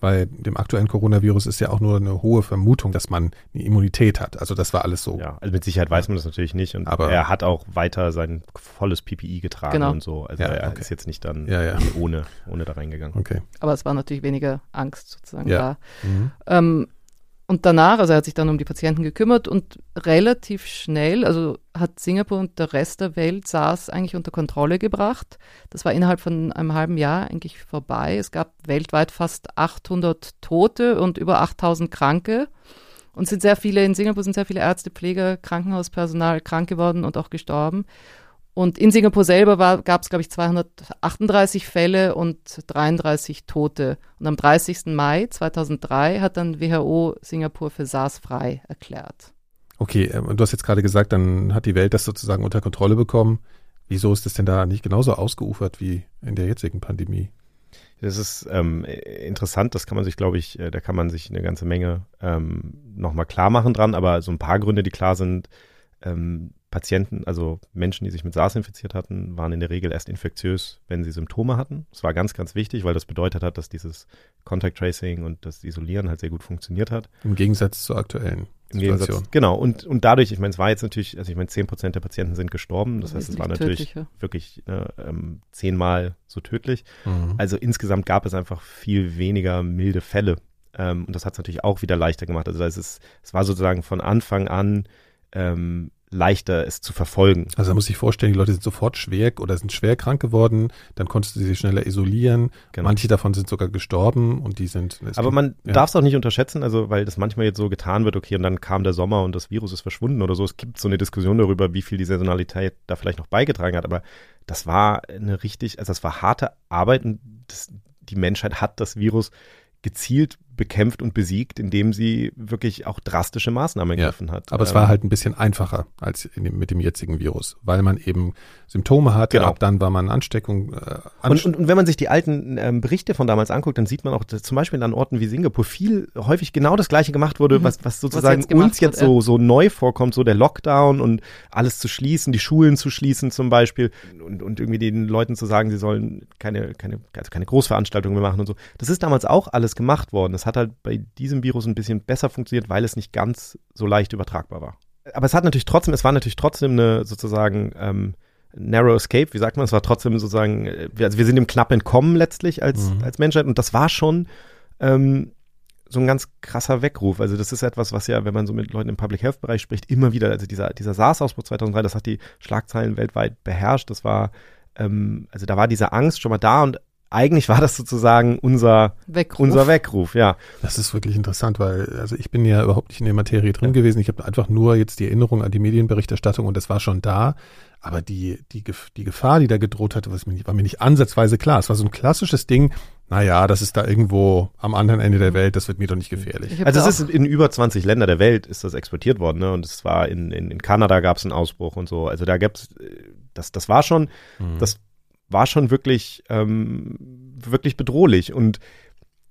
S5: Bei dem aktuellen Coronavirus ist ja auch nur eine hohe Vermutung, dass man eine Immunität hat. Also das war alles so.
S3: Ja, also mit Sicherheit weiß man das natürlich nicht. Und Aber er hat auch weiter sein volles PPI getragen genau. und so. Also ja, er okay. ist jetzt nicht dann ja, ja. ohne, ohne da reingegangen.
S2: Okay. Aber es war natürlich weniger Angst sozusagen da. Mhm. Ähm, und danach, also er hat sich dann um die Patienten gekümmert und relativ schnell, also hat Singapur und der Rest der Welt SARS eigentlich unter Kontrolle gebracht. Das war innerhalb von einem halben Jahr eigentlich vorbei. Es gab weltweit fast 800 Tote und über 8000 Kranke. Und sind sehr viele, in Singapur sind sehr viele Ärzte, Pfleger, Krankenhauspersonal krank geworden und auch gestorben. Und in Singapur selber gab es, glaube ich, 238 Fälle und 33 Tote. Und am 30. Mai 2003 hat dann WHO Singapur für SARS-frei erklärt.
S5: Okay, ähm, du hast jetzt gerade gesagt, dann hat die Welt das sozusagen unter Kontrolle bekommen. Wieso ist es denn da nicht genauso ausgeufert wie in der jetzigen Pandemie?
S3: Das ist ähm, interessant, das kann man sich, glaube ich, äh, da kann man sich eine ganze Menge ähm, nochmal klar machen dran, aber so ein paar Gründe, die klar sind, ähm, Patienten, also Menschen, die sich mit SARS infiziert hatten, waren in der Regel erst infektiös, wenn sie Symptome hatten. Das war ganz, ganz wichtig, weil das bedeutet hat, dass dieses Contact Tracing und das Isolieren halt sehr gut funktioniert hat.
S5: Im Gegensatz zur aktuellen
S3: Im Situation. Gegensatz, genau. Und, und dadurch, ich meine, es war jetzt natürlich, also ich meine, zehn Prozent der Patienten sind gestorben. Das, das heißt, es war natürlich tödlich, wirklich ne, ähm, zehnmal so tödlich. Mhm. Also insgesamt gab es einfach viel weniger milde Fälle. Ähm, und das hat es natürlich auch wieder leichter gemacht. Also es, ist, es war sozusagen von Anfang an ähm, leichter es zu verfolgen.
S5: Also da muss ich vorstellen, die Leute sind sofort schwer oder sind schwer krank geworden, dann konntest du sie schneller isolieren. Genau. Manche davon sind sogar gestorben und die sind.
S3: Aber man ja. darf es auch nicht unterschätzen, also weil das manchmal jetzt so getan wird, okay, und dann kam der Sommer und das Virus ist verschwunden oder so. Es gibt so eine Diskussion darüber, wie viel die Saisonalität da vielleicht noch beigetragen hat, aber das war eine richtig, also das war harte Arbeit und das, die Menschheit hat das Virus gezielt bekämpft und besiegt, indem sie wirklich auch drastische Maßnahmen ergriffen ja, hat.
S5: Aber ähm, es war ähm, halt ein bisschen einfacher als dem, mit dem jetzigen Virus, weil man eben Symptome hatte, genau. ab dann war man Ansteckung. Äh,
S3: Anst und, und, und, wenn man sich die alten ähm, Berichte von damals anguckt, dann sieht man auch, dass zum Beispiel an Orten wie Singapur viel häufig genau das Gleiche gemacht wurde, mhm. was, was sozusagen was jetzt uns jetzt wird, so, ja. so neu vorkommt, so der Lockdown und alles zu schließen, die Schulen zu schließen zum Beispiel und, und irgendwie den Leuten zu sagen, sie sollen keine, keine, also keine Großveranstaltungen mehr machen und so. Das ist damals auch alles gemacht worden. Das hat halt bei diesem Virus ein bisschen besser funktioniert, weil es nicht ganz so leicht übertragbar war. Aber es hat natürlich trotzdem, es war natürlich trotzdem eine sozusagen ähm, Narrow Escape, wie sagt man, es war trotzdem sozusagen, äh, also wir sind dem knapp entkommen letztlich als, mhm. als Menschheit und das war schon ähm, so ein ganz krasser Weckruf. Also das ist etwas, was ja, wenn man so mit Leuten im Public Health Bereich spricht, immer wieder, also dieser, dieser SARS-Ausbruch 2003, das hat die Schlagzeilen weltweit beherrscht. Das war, ähm, also da war diese Angst schon mal da und eigentlich war das sozusagen unser Weckruf. unser Weckruf, ja.
S5: Das ist wirklich interessant, weil also ich bin ja überhaupt nicht in der Materie drin ja. gewesen. Ich habe einfach nur jetzt die Erinnerung an die Medienberichterstattung und das war schon da. Aber die, die, die Gefahr, die da gedroht hatte, was mir, war mir nicht ansatzweise klar. Es war so ein klassisches Ding, naja, das ist da irgendwo am anderen Ende der Welt, das wird mir doch nicht gefährlich.
S3: Also es ist in über 20 Länder der Welt ist das exportiert worden, ne? Und es war in, in, in Kanada gab es einen Ausbruch und so. Also da gab's, das, das war schon, mhm. das war schon wirklich, ähm, wirklich bedrohlich. Und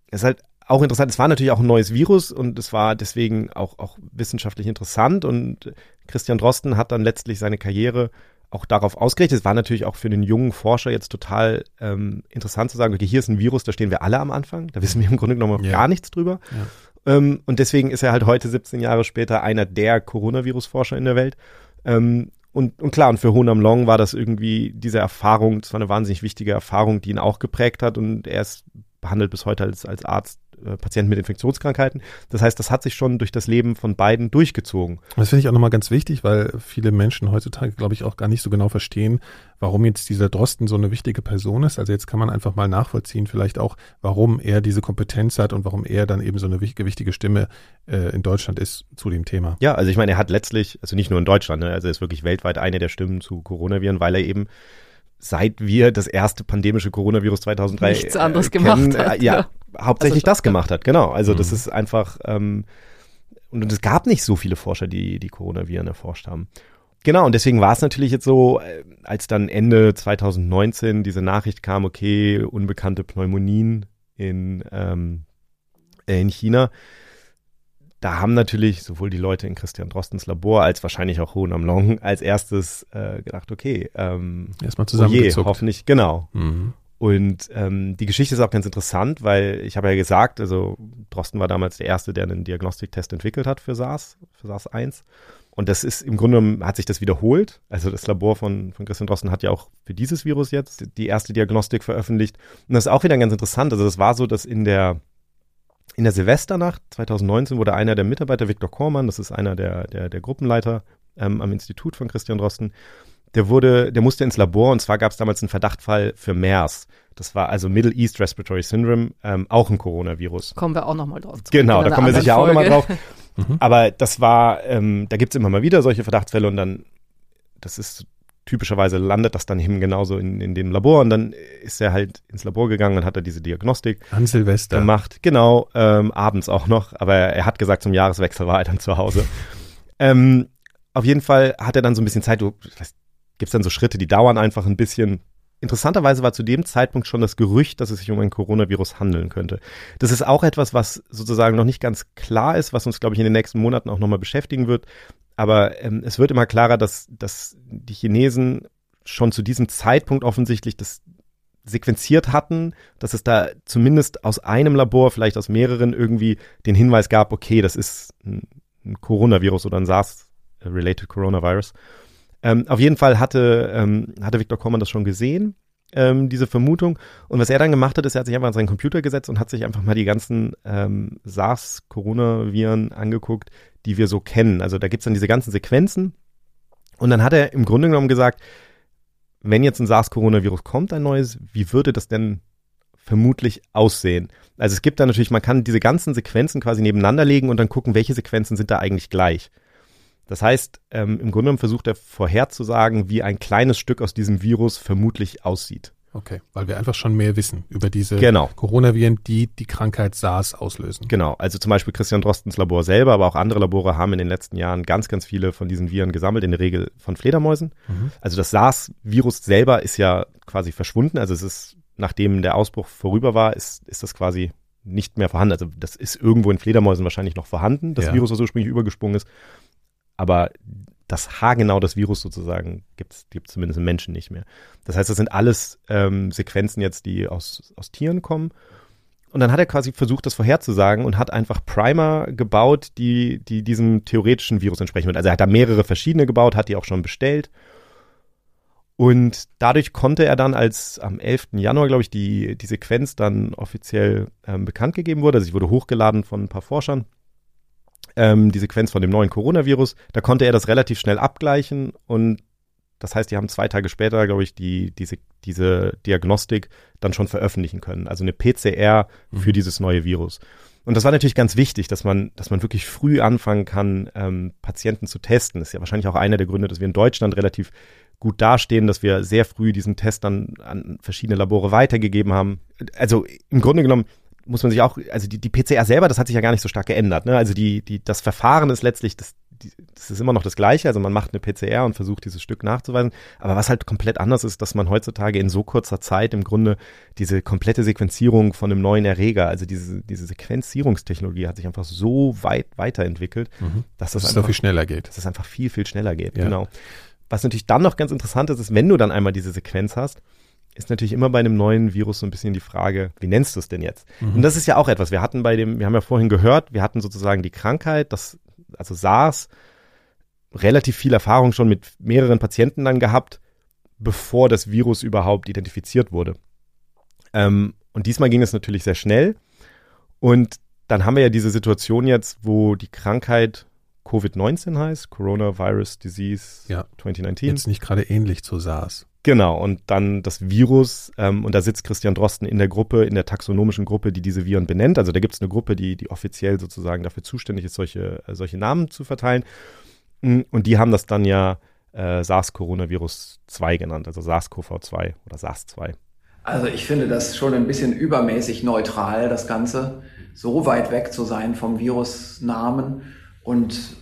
S3: es ist halt auch interessant, es war natürlich auch ein neues Virus und es war deswegen auch, auch wissenschaftlich interessant. Und Christian Drosten hat dann letztlich seine Karriere auch darauf ausgerichtet. Es war natürlich auch für den jungen Forscher jetzt total ähm, interessant zu sagen, okay, hier ist ein Virus, da stehen wir alle am Anfang, da wissen wir im Grunde genommen ja. gar nichts drüber. Ja. Ähm, und deswegen ist er halt heute, 17 Jahre später, einer der Coronavirus-Forscher in der Welt. Ähm, und, und klar, und für Honam Long war das irgendwie diese Erfahrung, das war eine wahnsinnig wichtige Erfahrung, die ihn auch geprägt hat. Und er ist behandelt bis heute als, als Arzt äh, Patienten mit Infektionskrankheiten. Das heißt, das hat sich schon durch das Leben von beiden durchgezogen.
S5: Das finde ich auch nochmal ganz wichtig, weil viele Menschen heutzutage, glaube ich, auch gar nicht so genau verstehen, warum jetzt dieser Drosten so eine wichtige Person ist. Also jetzt kann man einfach mal nachvollziehen, vielleicht auch, warum er diese Kompetenz hat und warum er dann eben so eine wichtige Stimme äh, in Deutschland ist zu dem Thema.
S3: Ja, also ich meine, er hat letztlich, also nicht nur in Deutschland, ne, also er ist wirklich weltweit eine der Stimmen zu Coronaviren, weil er eben seit wir das erste pandemische Coronavirus 2003
S2: nichts anderes äh, kennen, gemacht hat.
S3: Äh, ja, hauptsächlich also, das gemacht hat, genau. Also mhm. das ist einfach ähm, und, und es gab nicht so viele Forscher, die die Coronaviren erforscht haben. Genau, und deswegen war es natürlich jetzt so, äh, als dann Ende 2019 diese Nachricht kam, okay, unbekannte Pneumonien in, ähm, in China, da haben natürlich sowohl die Leute in Christian Drostens Labor als wahrscheinlich auch Hohen am Long als erstes äh, gedacht, okay, ähm,
S5: erstmal zusammengezuckt.
S3: Oh je, hoffentlich, genau. Mhm. Und ähm, die Geschichte ist auch ganz interessant, weil ich habe ja gesagt, also Drosten war damals der Erste, der einen Diagnostiktest entwickelt hat für SARS, für SARS-1. Und das ist im Grunde hat sich das wiederholt. Also das Labor von, von Christian Drosten hat ja auch für dieses Virus jetzt die erste Diagnostik veröffentlicht. Und das ist auch wieder ganz interessant. Also das war so, dass in der, in der Silvesternacht 2019 wurde einer der Mitarbeiter, Viktor Kormann, das ist einer der, der, der Gruppenleiter ähm, am Institut von Christian Drosten, der wurde, der musste ins Labor und zwar gab es damals einen Verdachtfall für MERS. Das war also Middle East Respiratory Syndrome, ähm, auch ein Coronavirus.
S2: Kommen wir auch nochmal drauf.
S3: Genau, da kommen wir sicher auch nochmal drauf. Mhm. Aber das war, ähm, da gibt es immer mal wieder solche Verdachtsfälle und dann, das ist typischerweise landet das dann eben genauso in, in dem Labor und dann ist er halt ins Labor gegangen und hat er diese Diagnostik
S5: An Silvester.
S3: gemacht. Genau, ähm, abends auch noch, aber er hat gesagt, zum Jahreswechsel war er dann zu Hause. ähm, auf jeden Fall hat er dann so ein bisschen Zeit, du, gibt es dann so Schritte, die dauern einfach ein bisschen. Interessanterweise war zu dem Zeitpunkt schon das Gerücht, dass es sich um ein Coronavirus handeln könnte. Das ist auch etwas, was sozusagen noch nicht ganz klar ist, was uns, glaube ich, in den nächsten Monaten auch nochmal beschäftigen wird. Aber ähm, es wird immer klarer, dass, dass die Chinesen schon zu diesem Zeitpunkt offensichtlich das sequenziert hatten, dass es da zumindest aus einem Labor, vielleicht aus mehreren, irgendwie den Hinweis gab, okay, das ist ein, ein Coronavirus oder ein SARS-related Coronavirus. Ähm, auf jeden Fall hatte, ähm, hatte Viktor Kormann das schon gesehen, ähm, diese Vermutung. Und was er dann gemacht hat, ist, er hat sich einfach an seinen Computer gesetzt und hat sich einfach mal die ganzen ähm, SARS-Coronaviren angeguckt, die wir so kennen. Also da gibt es dann diese ganzen Sequenzen. Und dann hat er im Grunde genommen gesagt, wenn jetzt ein SARS-Coronavirus kommt, ein neues, wie würde das denn vermutlich aussehen? Also es gibt da natürlich, man kann diese ganzen Sequenzen quasi nebeneinander legen und dann gucken, welche Sequenzen sind da eigentlich gleich. Das heißt, ähm, im Grunde genommen versucht er vorherzusagen, wie ein kleines Stück aus diesem Virus vermutlich aussieht.
S5: Okay, weil wir einfach schon mehr wissen über diese
S3: genau.
S5: Coronaviren, die die Krankheit SARS auslösen.
S3: Genau, also zum Beispiel Christian Drostens Labor selber, aber auch andere Labore haben in den letzten Jahren ganz, ganz viele von diesen Viren gesammelt, in der Regel von Fledermäusen. Mhm. Also das SARS-Virus selber ist ja quasi verschwunden, also es ist, nachdem der Ausbruch vorüber war, ist, ist das quasi nicht mehr vorhanden. Also das ist irgendwo in Fledermäusen wahrscheinlich noch vorhanden, das ja. Virus, was ursprünglich übergesprungen ist aber das haargenau das Virus sozusagen gibt es zumindest im Menschen nicht mehr. Das heißt, das sind alles ähm, Sequenzen jetzt, die aus, aus Tieren kommen. Und dann hat er quasi versucht, das vorherzusagen und hat einfach Primer gebaut, die, die diesem theoretischen Virus entsprechen. Also er hat da mehrere verschiedene gebaut, hat die auch schon bestellt. Und dadurch konnte er dann, als am 11. Januar, glaube ich, die, die Sequenz dann offiziell ähm, bekannt gegeben wurde, also sie wurde hochgeladen von ein paar Forschern, ähm, die Sequenz von dem neuen Coronavirus. Da konnte er das relativ schnell abgleichen und das heißt, die haben zwei Tage später, glaube ich, die, diese, diese Diagnostik dann schon veröffentlichen können. Also eine PCR mhm. für dieses neue Virus. Und das war natürlich ganz wichtig, dass man, dass man wirklich früh anfangen kann, ähm, Patienten zu testen. Das ist ja wahrscheinlich auch einer der Gründe, dass wir in Deutschland relativ gut dastehen, dass wir sehr früh diesen Test dann an verschiedene Labore weitergegeben haben. Also im Grunde genommen muss man sich auch, also die, die PCR selber, das hat sich ja gar nicht so stark geändert. Ne? Also die, die, das Verfahren ist letztlich, das, die, das ist immer noch das Gleiche. Also man macht eine PCR und versucht dieses Stück nachzuweisen. Aber was halt komplett anders ist, dass man heutzutage in so kurzer Zeit im Grunde diese komplette Sequenzierung von einem neuen Erreger, also diese, diese Sequenzierungstechnologie hat sich einfach so weit weiterentwickelt,
S5: mhm. dass das, das einfach, so viel schneller geht.
S3: Dass es einfach viel, viel schneller geht. Ja. Genau. Was natürlich dann noch ganz interessant ist, ist, wenn du dann einmal diese Sequenz hast, ist natürlich immer bei einem neuen Virus so ein bisschen die Frage, wie nennst du es denn jetzt? Mhm. Und das ist ja auch etwas. Wir hatten bei dem, wir haben ja vorhin gehört, wir hatten sozusagen die Krankheit, das, also SARS, relativ viel Erfahrung schon mit mehreren Patienten dann gehabt, bevor das Virus überhaupt identifiziert wurde. Ähm, und diesmal ging es natürlich sehr schnell. Und dann haben wir ja diese Situation jetzt, wo die Krankheit Covid-19 heißt, Coronavirus Disease
S5: ja.
S3: 2019.
S5: Jetzt nicht gerade ähnlich zu SARS.
S3: Genau, und dann das Virus, ähm, und da sitzt Christian Drosten in der Gruppe, in der taxonomischen Gruppe, die diese Viren benennt. Also da gibt es eine Gruppe, die, die offiziell sozusagen dafür zuständig ist, solche, äh, solche Namen zu verteilen. Mm, und die haben das dann ja äh, SARS-Coronavirus 2 genannt, also SARS-CoV-2 oder SARS-2.
S4: Also ich finde das schon ein bisschen übermäßig neutral, das Ganze, so weit weg zu sein vom Virusnamen. Und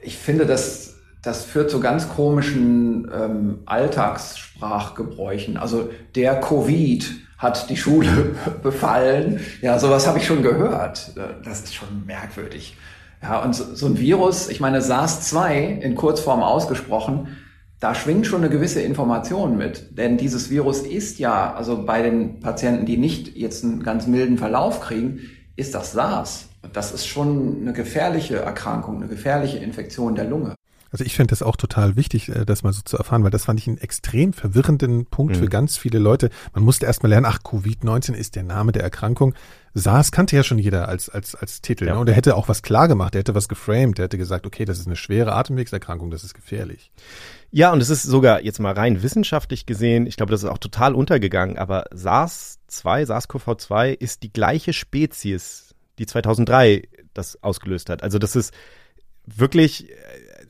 S4: ich finde, das das führt zu ganz komischen ähm, Alltagssprachgebräuchen. Also der Covid hat die Schule befallen. Ja, sowas habe ich schon gehört. Das ist schon merkwürdig. Ja, und so, ein Virus, ich meine SARS-2 in Kurzform ausgesprochen, da schwingt schon eine gewisse Information mit. Denn dieses Virus ist ja, also bei den Patienten, die nicht jetzt einen ganz milden Verlauf kriegen, ist das SARS. Das ist schon eine gefährliche Erkrankung, eine gefährliche Infektion der Lunge.
S5: Also ich finde das auch total wichtig, äh, das mal so zu erfahren, weil das fand ich einen extrem verwirrenden Punkt mhm. für ganz viele Leute. Man musste erst mal lernen, ach, Covid-19 ist der Name der Erkrankung. SARS kannte ja schon jeder als, als, als Titel. Ja. Ne? Und er hätte auch was klar gemacht, er hätte was geframed, er hätte gesagt, okay, das ist eine schwere Atemwegserkrankung, das ist gefährlich.
S3: Ja, und es ist sogar jetzt mal rein wissenschaftlich gesehen, ich glaube, das ist auch total untergegangen, aber SARS-2, SARS-CoV-2 ist die gleiche Spezies, die 2003 das ausgelöst hat. Also das ist wirklich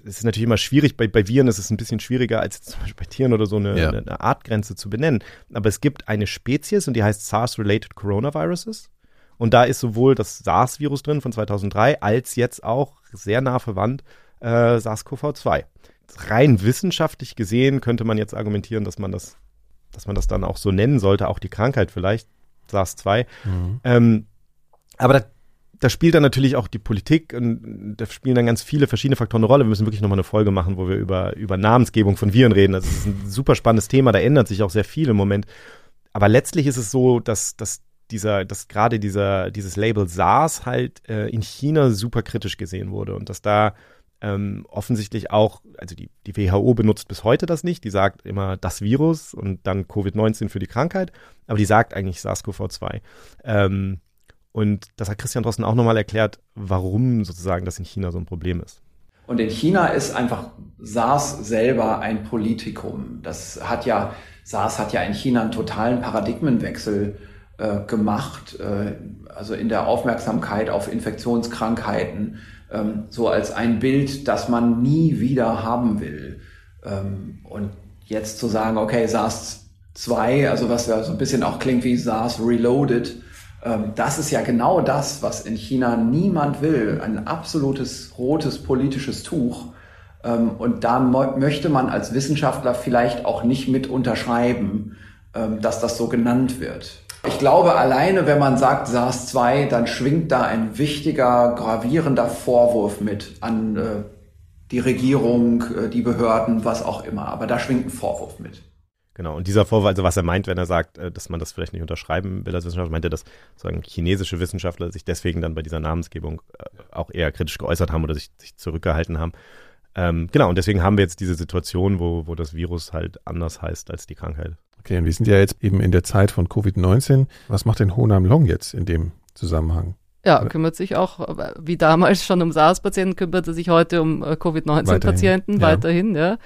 S3: es ist natürlich immer schwierig, bei, bei Viren ist es ein bisschen schwieriger als zum Beispiel bei Tieren oder so eine, ja. eine Artgrenze zu benennen. Aber es gibt eine Spezies und die heißt SARS-related Coronaviruses. Und da ist sowohl das SARS-Virus drin von 2003 als jetzt auch sehr nah verwandt äh, SARS-CoV-2. Rein wissenschaftlich gesehen könnte man jetzt argumentieren, dass man das, dass man das dann auch so nennen sollte, auch die Krankheit vielleicht, SARS-2. Mhm. Ähm, aber da da spielt dann natürlich auch die Politik und da spielen dann ganz viele verschiedene Faktoren eine Rolle. Wir müssen wirklich nochmal eine Folge machen, wo wir über, über Namensgebung von Viren reden. Das ist ein super spannendes Thema, da ändert sich auch sehr viel im Moment. Aber letztlich ist es so, dass, dass dieser, dass gerade dieser, dieses Label SARS halt äh, in China super kritisch gesehen wurde und dass da ähm, offensichtlich auch, also die, die WHO benutzt bis heute das nicht, die sagt immer das Virus und dann Covid-19 für die Krankheit, aber die sagt eigentlich SARS-CoV-2. Ähm, und das hat Christian Drosten auch nochmal erklärt, warum sozusagen das in China so ein Problem ist.
S4: Und in China ist einfach SARS selber ein Politikum. Das hat ja, SARS hat ja in China einen totalen Paradigmenwechsel äh, gemacht, äh, also in der Aufmerksamkeit auf Infektionskrankheiten, ähm, so als ein Bild, das man nie wieder haben will. Ähm, und jetzt zu sagen, okay, SARS 2, also was ja so ein bisschen auch klingt wie SARS Reloaded, das ist ja genau das, was in China niemand will. Ein absolutes rotes politisches Tuch. Ähm, und da möchte man als Wissenschaftler vielleicht auch nicht mit unterschreiben, ähm, dass das so genannt wird. Ich glaube, alleine wenn man sagt SARS-2, dann schwingt da ein wichtiger, gravierender Vorwurf mit an äh, die Regierung, äh, die Behörden, was auch immer. Aber da schwingt ein Vorwurf mit.
S3: Genau, und dieser Vorwurf, also was er meint, wenn er sagt, äh, dass man das vielleicht nicht unterschreiben will als Wissenschaftler, meint er, dass sozusagen chinesische Wissenschaftler sich deswegen dann bei dieser Namensgebung äh, auch eher kritisch geäußert haben oder sich, sich zurückgehalten haben. Ähm, genau, und deswegen haben wir jetzt diese Situation, wo, wo das Virus halt anders heißt als die Krankheit.
S5: Okay, und wir sind ja jetzt eben in der Zeit von Covid-19. Was macht denn Honam Long jetzt in dem Zusammenhang?
S2: Ja, kümmert sich auch, wie damals schon um SARS-Patienten, kümmert er sich heute um äh, Covid-19-Patienten weiterhin, ja. weiterhin, ja.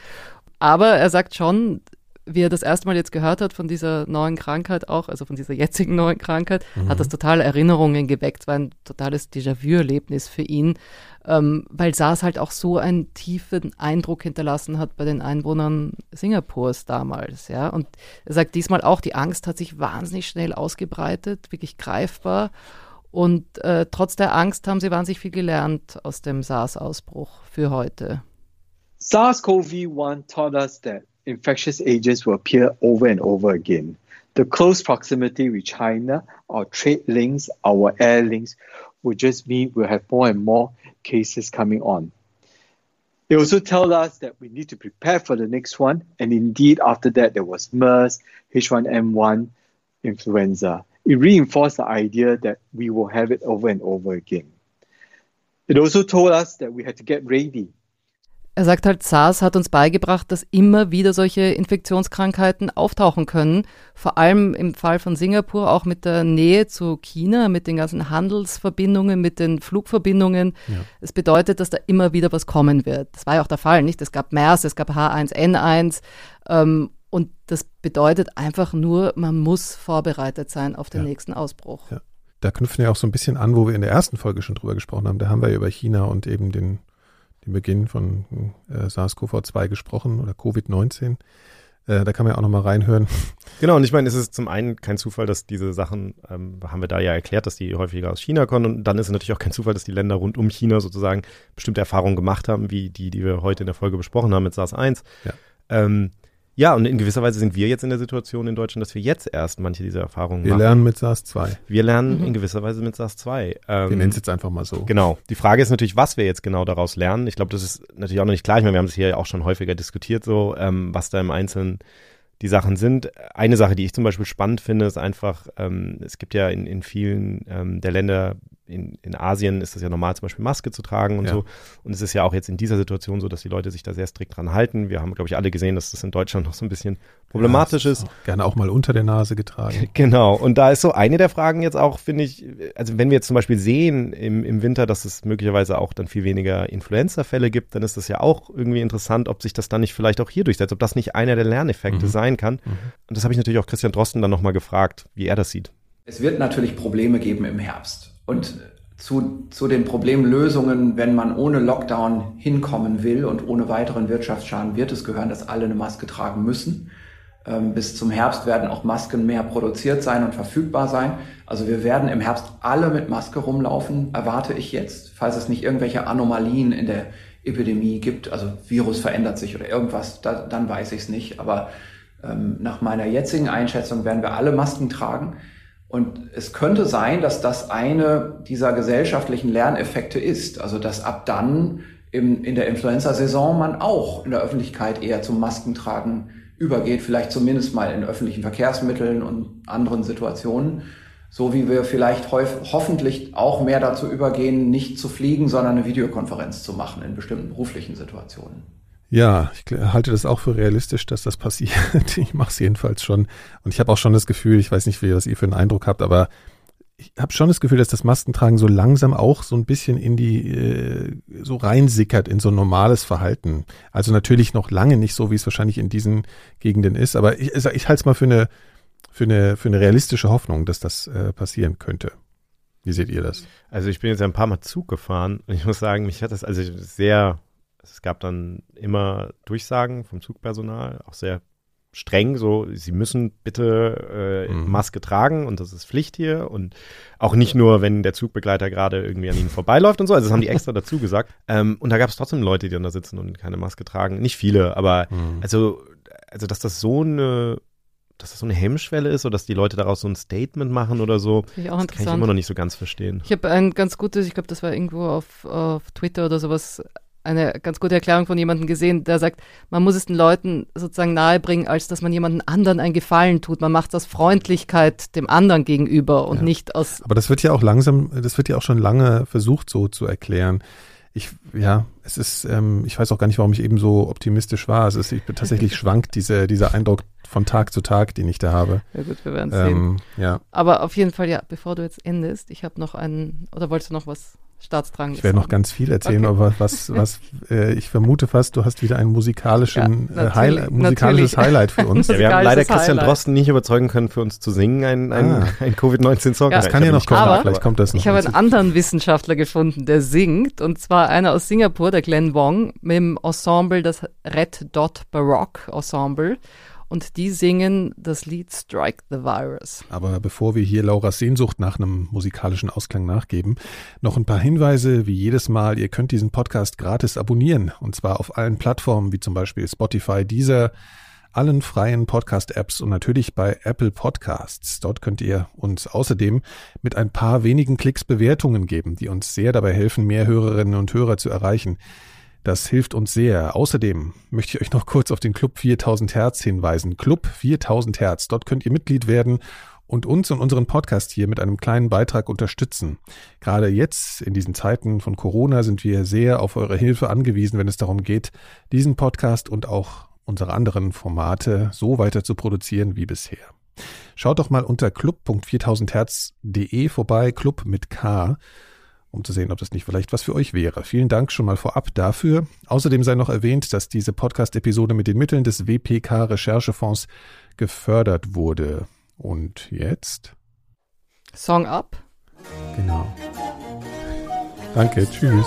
S2: Aber er sagt schon, wie er das erste Mal jetzt gehört hat von dieser neuen Krankheit auch, also von dieser jetzigen neuen Krankheit, mhm. hat das totale Erinnerungen geweckt. Es war ein totales Déjà-vu-Erlebnis für ihn, ähm, weil SARS halt auch so einen tiefen Eindruck hinterlassen hat bei den Einwohnern Singapurs damals. Ja? Und er sagt diesmal auch, die Angst hat sich wahnsinnig schnell ausgebreitet, wirklich greifbar. Und äh, trotz der Angst haben sie wahnsinnig viel gelernt aus dem SARS-Ausbruch für heute.
S1: SARS-CoV-1 taught us that infectious agents will appear over and over again. The close proximity with China, our trade links, our air links, will just mean we'll have more and more cases coming on. They also tell us that we need to prepare for the next one, and indeed, after that, there was MERS, H1N1, influenza. It reinforced the idea that we will have it over and over again. It also told us that we had to get ready
S2: Er sagt halt, SARS hat uns beigebracht, dass immer wieder solche Infektionskrankheiten auftauchen können. Vor allem im Fall von Singapur auch mit der Nähe zu China, mit den ganzen Handelsverbindungen, mit den Flugverbindungen. Es ja. bedeutet, dass da immer wieder was kommen wird. Das war ja auch der Fall, nicht? Es gab MERS, es gab H1N1. Ähm, und das bedeutet einfach nur, man muss vorbereitet sein auf den ja. nächsten Ausbruch. Ja.
S5: Da knüpfen wir auch so ein bisschen an, wo wir in der ersten Folge schon drüber gesprochen haben. Da haben wir über China und eben den den Beginn von äh, SARS-CoV-2 gesprochen oder Covid-19. Äh, da kann man ja auch nochmal reinhören.
S3: Genau, und ich meine, es ist zum einen kein Zufall, dass diese Sachen, ähm, haben wir da ja erklärt, dass die häufiger aus China kommen. Und dann ist es natürlich auch kein Zufall, dass die Länder rund um China sozusagen bestimmte Erfahrungen gemacht haben, wie die, die wir heute in der Folge besprochen haben mit SARS-1. Ja. Ähm, Ja, und in gewisser Weise sind wir jetzt in der Situation in Deutschland, dass wir jetzt erst manche dieser Erfahrungen
S5: wir
S3: machen.
S5: Wir lernen mit SARS-2.
S3: Wir lernen mhm. in gewisser Weise mit SARS-2.
S5: Ähm, wir nennen es jetzt einfach mal so.
S3: Genau. Die Frage ist natürlich, was wir jetzt genau daraus lernen. Ich glaube, das ist natürlich auch noch nicht klar. Ich meine, wir haben es hier ja auch schon häufiger diskutiert, so, ähm, was da im Einzelnen die Sachen sind. Eine Sache, die ich zum Beispiel spannend finde, ist einfach, ähm, es gibt ja in, in vielen ähm, der Länder in, in Asien ist es ja normal, zum Beispiel Maske zu tragen und ja. so. Und es ist ja auch jetzt in dieser Situation so, dass die Leute sich da sehr strikt dran halten. Wir haben, glaube ich, alle gesehen, dass das in Deutschland noch so ein bisschen problematisch ja, ist.
S5: Auch gerne auch mal unter der Nase getragen.
S3: Genau. Und da ist so eine der Fragen jetzt auch, finde ich, also wenn wir jetzt zum Beispiel sehen im, im Winter, dass es möglicherweise auch dann viel weniger Influenza-Fälle gibt, dann ist das ja auch irgendwie interessant, ob sich das dann nicht vielleicht auch hier durchsetzt, ob das nicht einer der Lerneffekte mhm. sein kann. Mhm. Und das habe ich natürlich auch Christian Drosten dann nochmal gefragt, wie er das sieht.
S4: Es wird natürlich Probleme geben im Herbst. Und zu, zu den Problemlösungen, wenn man ohne Lockdown hinkommen will und ohne weiteren Wirtschaftsschaden, wird es gehören, dass alle eine Maske tragen müssen. Ähm, bis zum Herbst werden auch Masken mehr produziert sein und verfügbar sein. Also wir werden im Herbst alle mit Maske rumlaufen, erwarte ich jetzt, falls es nicht irgendwelche Anomalien in der Epidemie gibt, also Virus verändert sich oder irgendwas, da, dann weiß ich es nicht. Aber ähm, nach meiner jetzigen Einschätzung werden wir alle Masken tragen. Und es könnte sein, dass das eine dieser gesellschaftlichen Lerneffekte ist. Also dass ab dann im, in der Influenza-Saison man auch in der Öffentlichkeit eher zum Maskentragen übergeht, vielleicht zumindest mal in öffentlichen Verkehrsmitteln und anderen Situationen. So wie wir vielleicht hoffentlich auch mehr dazu übergehen, nicht zu fliegen, sondern eine Videokonferenz zu machen in bestimmten beruflichen Situationen.
S5: Ja, ich halte das auch für realistisch, dass das passiert. Ich mache es jedenfalls schon. Und ich habe auch schon das Gefühl, ich weiß nicht, wie was ihr für einen Eindruck habt, aber ich habe schon das Gefühl, dass das Maskentragen so langsam auch so ein bisschen in die, äh, so reinsickert in so ein normales Verhalten. Also natürlich noch lange nicht so, wie es wahrscheinlich in diesen Gegenden ist, aber ich, ich, halte es mal für eine, für eine, für eine realistische Hoffnung, dass das äh, passieren könnte. Wie seht ihr das?
S3: Also ich bin jetzt ein paar Mal Zug gefahren und ich muss sagen, mich hat das also sehr es gab dann immer Durchsagen vom Zugpersonal, auch sehr streng, so, sie müssen bitte äh, mhm. Maske tragen und das ist Pflicht hier und auch nicht nur, wenn der Zugbegleiter gerade irgendwie an ihnen vorbeiläuft und so, also das haben die extra dazu gesagt. Ähm, und da gab es trotzdem Leute, die dann da sitzen und keine Maske tragen. Nicht viele, aber mhm. also, also, dass das so eine dass das so eine Hemmschwelle ist oder dass die Leute daraus so ein Statement machen oder so.
S2: Ich auch
S3: das kann ich immer noch nicht so ganz verstehen.
S2: Ich habe ein ganz gutes, ich glaube, das war irgendwo auf, auf Twitter oder sowas, eine ganz gute Erklärung von jemandem gesehen, der sagt, man muss es den Leuten sozusagen nahebringen, als dass man jemanden anderen einen Gefallen tut. Man macht es aus Freundlichkeit dem anderen gegenüber und ja. nicht aus.
S5: Aber das wird ja auch langsam, das wird ja auch schon lange versucht so zu erklären. Ich, ja, es ist, ähm, ich weiß auch gar nicht, warum ich eben so optimistisch war. Es ist, ich tatsächlich schwankt diese, dieser Eindruck von Tag zu Tag, den ich da habe.
S2: Ja gut, wir werden es ähm, sehen. Ja. Aber auf jeden Fall, ja, bevor du jetzt endest, ich habe noch einen, oder wolltest du noch was Staatsdrang
S5: Ich werde noch ganz viel erzählen, okay. aber was, was äh, ich vermute fast, du hast wieder ein musikalischen, ja, äh, Highlight, musikalisches Highlight für uns.
S3: ja, wir haben leider Christian Highlight. Drosten nicht überzeugen können, für uns zu singen, ein, ein, ah. ein Covid-19-Song.
S5: Ja. Das kann ja noch kommen, aber vielleicht kommt das noch.
S2: Ich habe einen anderen Wissenschaftler gefunden, der singt, und zwar einer aus Singapur, der Glenn Wong, mit dem Ensemble, das Red Dot Baroque Ensemble und die singen das Lied Strike the Virus.
S5: Aber bevor wir hier Lauras Sehnsucht nach einem musikalischen Ausklang nachgeben, noch ein paar Hinweise, wie jedes Mal, ihr könnt diesen Podcast gratis abonnieren und zwar auf allen Plattformen wie zum Beispiel Spotify, Deezer, allen freien Podcast-Apps und natürlich bei Apple Podcasts. Dort könnt ihr uns außerdem mit ein paar wenigen Klicks Bewertungen geben, die uns sehr dabei helfen, mehr Hörerinnen und Hörer zu erreichen. Das hilft uns sehr. Außerdem möchte ich euch noch kurz auf den Club 4000 Hertz hinweisen. Club 4000 Hertz. Dort könnt ihr Mitglied werden und uns und unseren Podcast hier mit einem kleinen Beitrag unterstützen. Gerade jetzt in diesen Zeiten von Corona sind wir sehr auf eure Hilfe angewiesen, wenn es darum geht, diesen Podcast und auch unsere anderen Formate so weiter zu produzieren wie bisher. Schaut doch mal unter club.4000herz.de vorbei, Club mit K um zu sehen, ob das nicht vielleicht was für euch wäre. Vielen Dank schon mal vorab dafür. Außerdem sei noch erwähnt, dass diese Podcast-Episode mit den Mitteln des WPK Recherchefonds gefördert wurde. Und jetzt?
S2: Song ab.
S5: Genau. Danke, tschüss.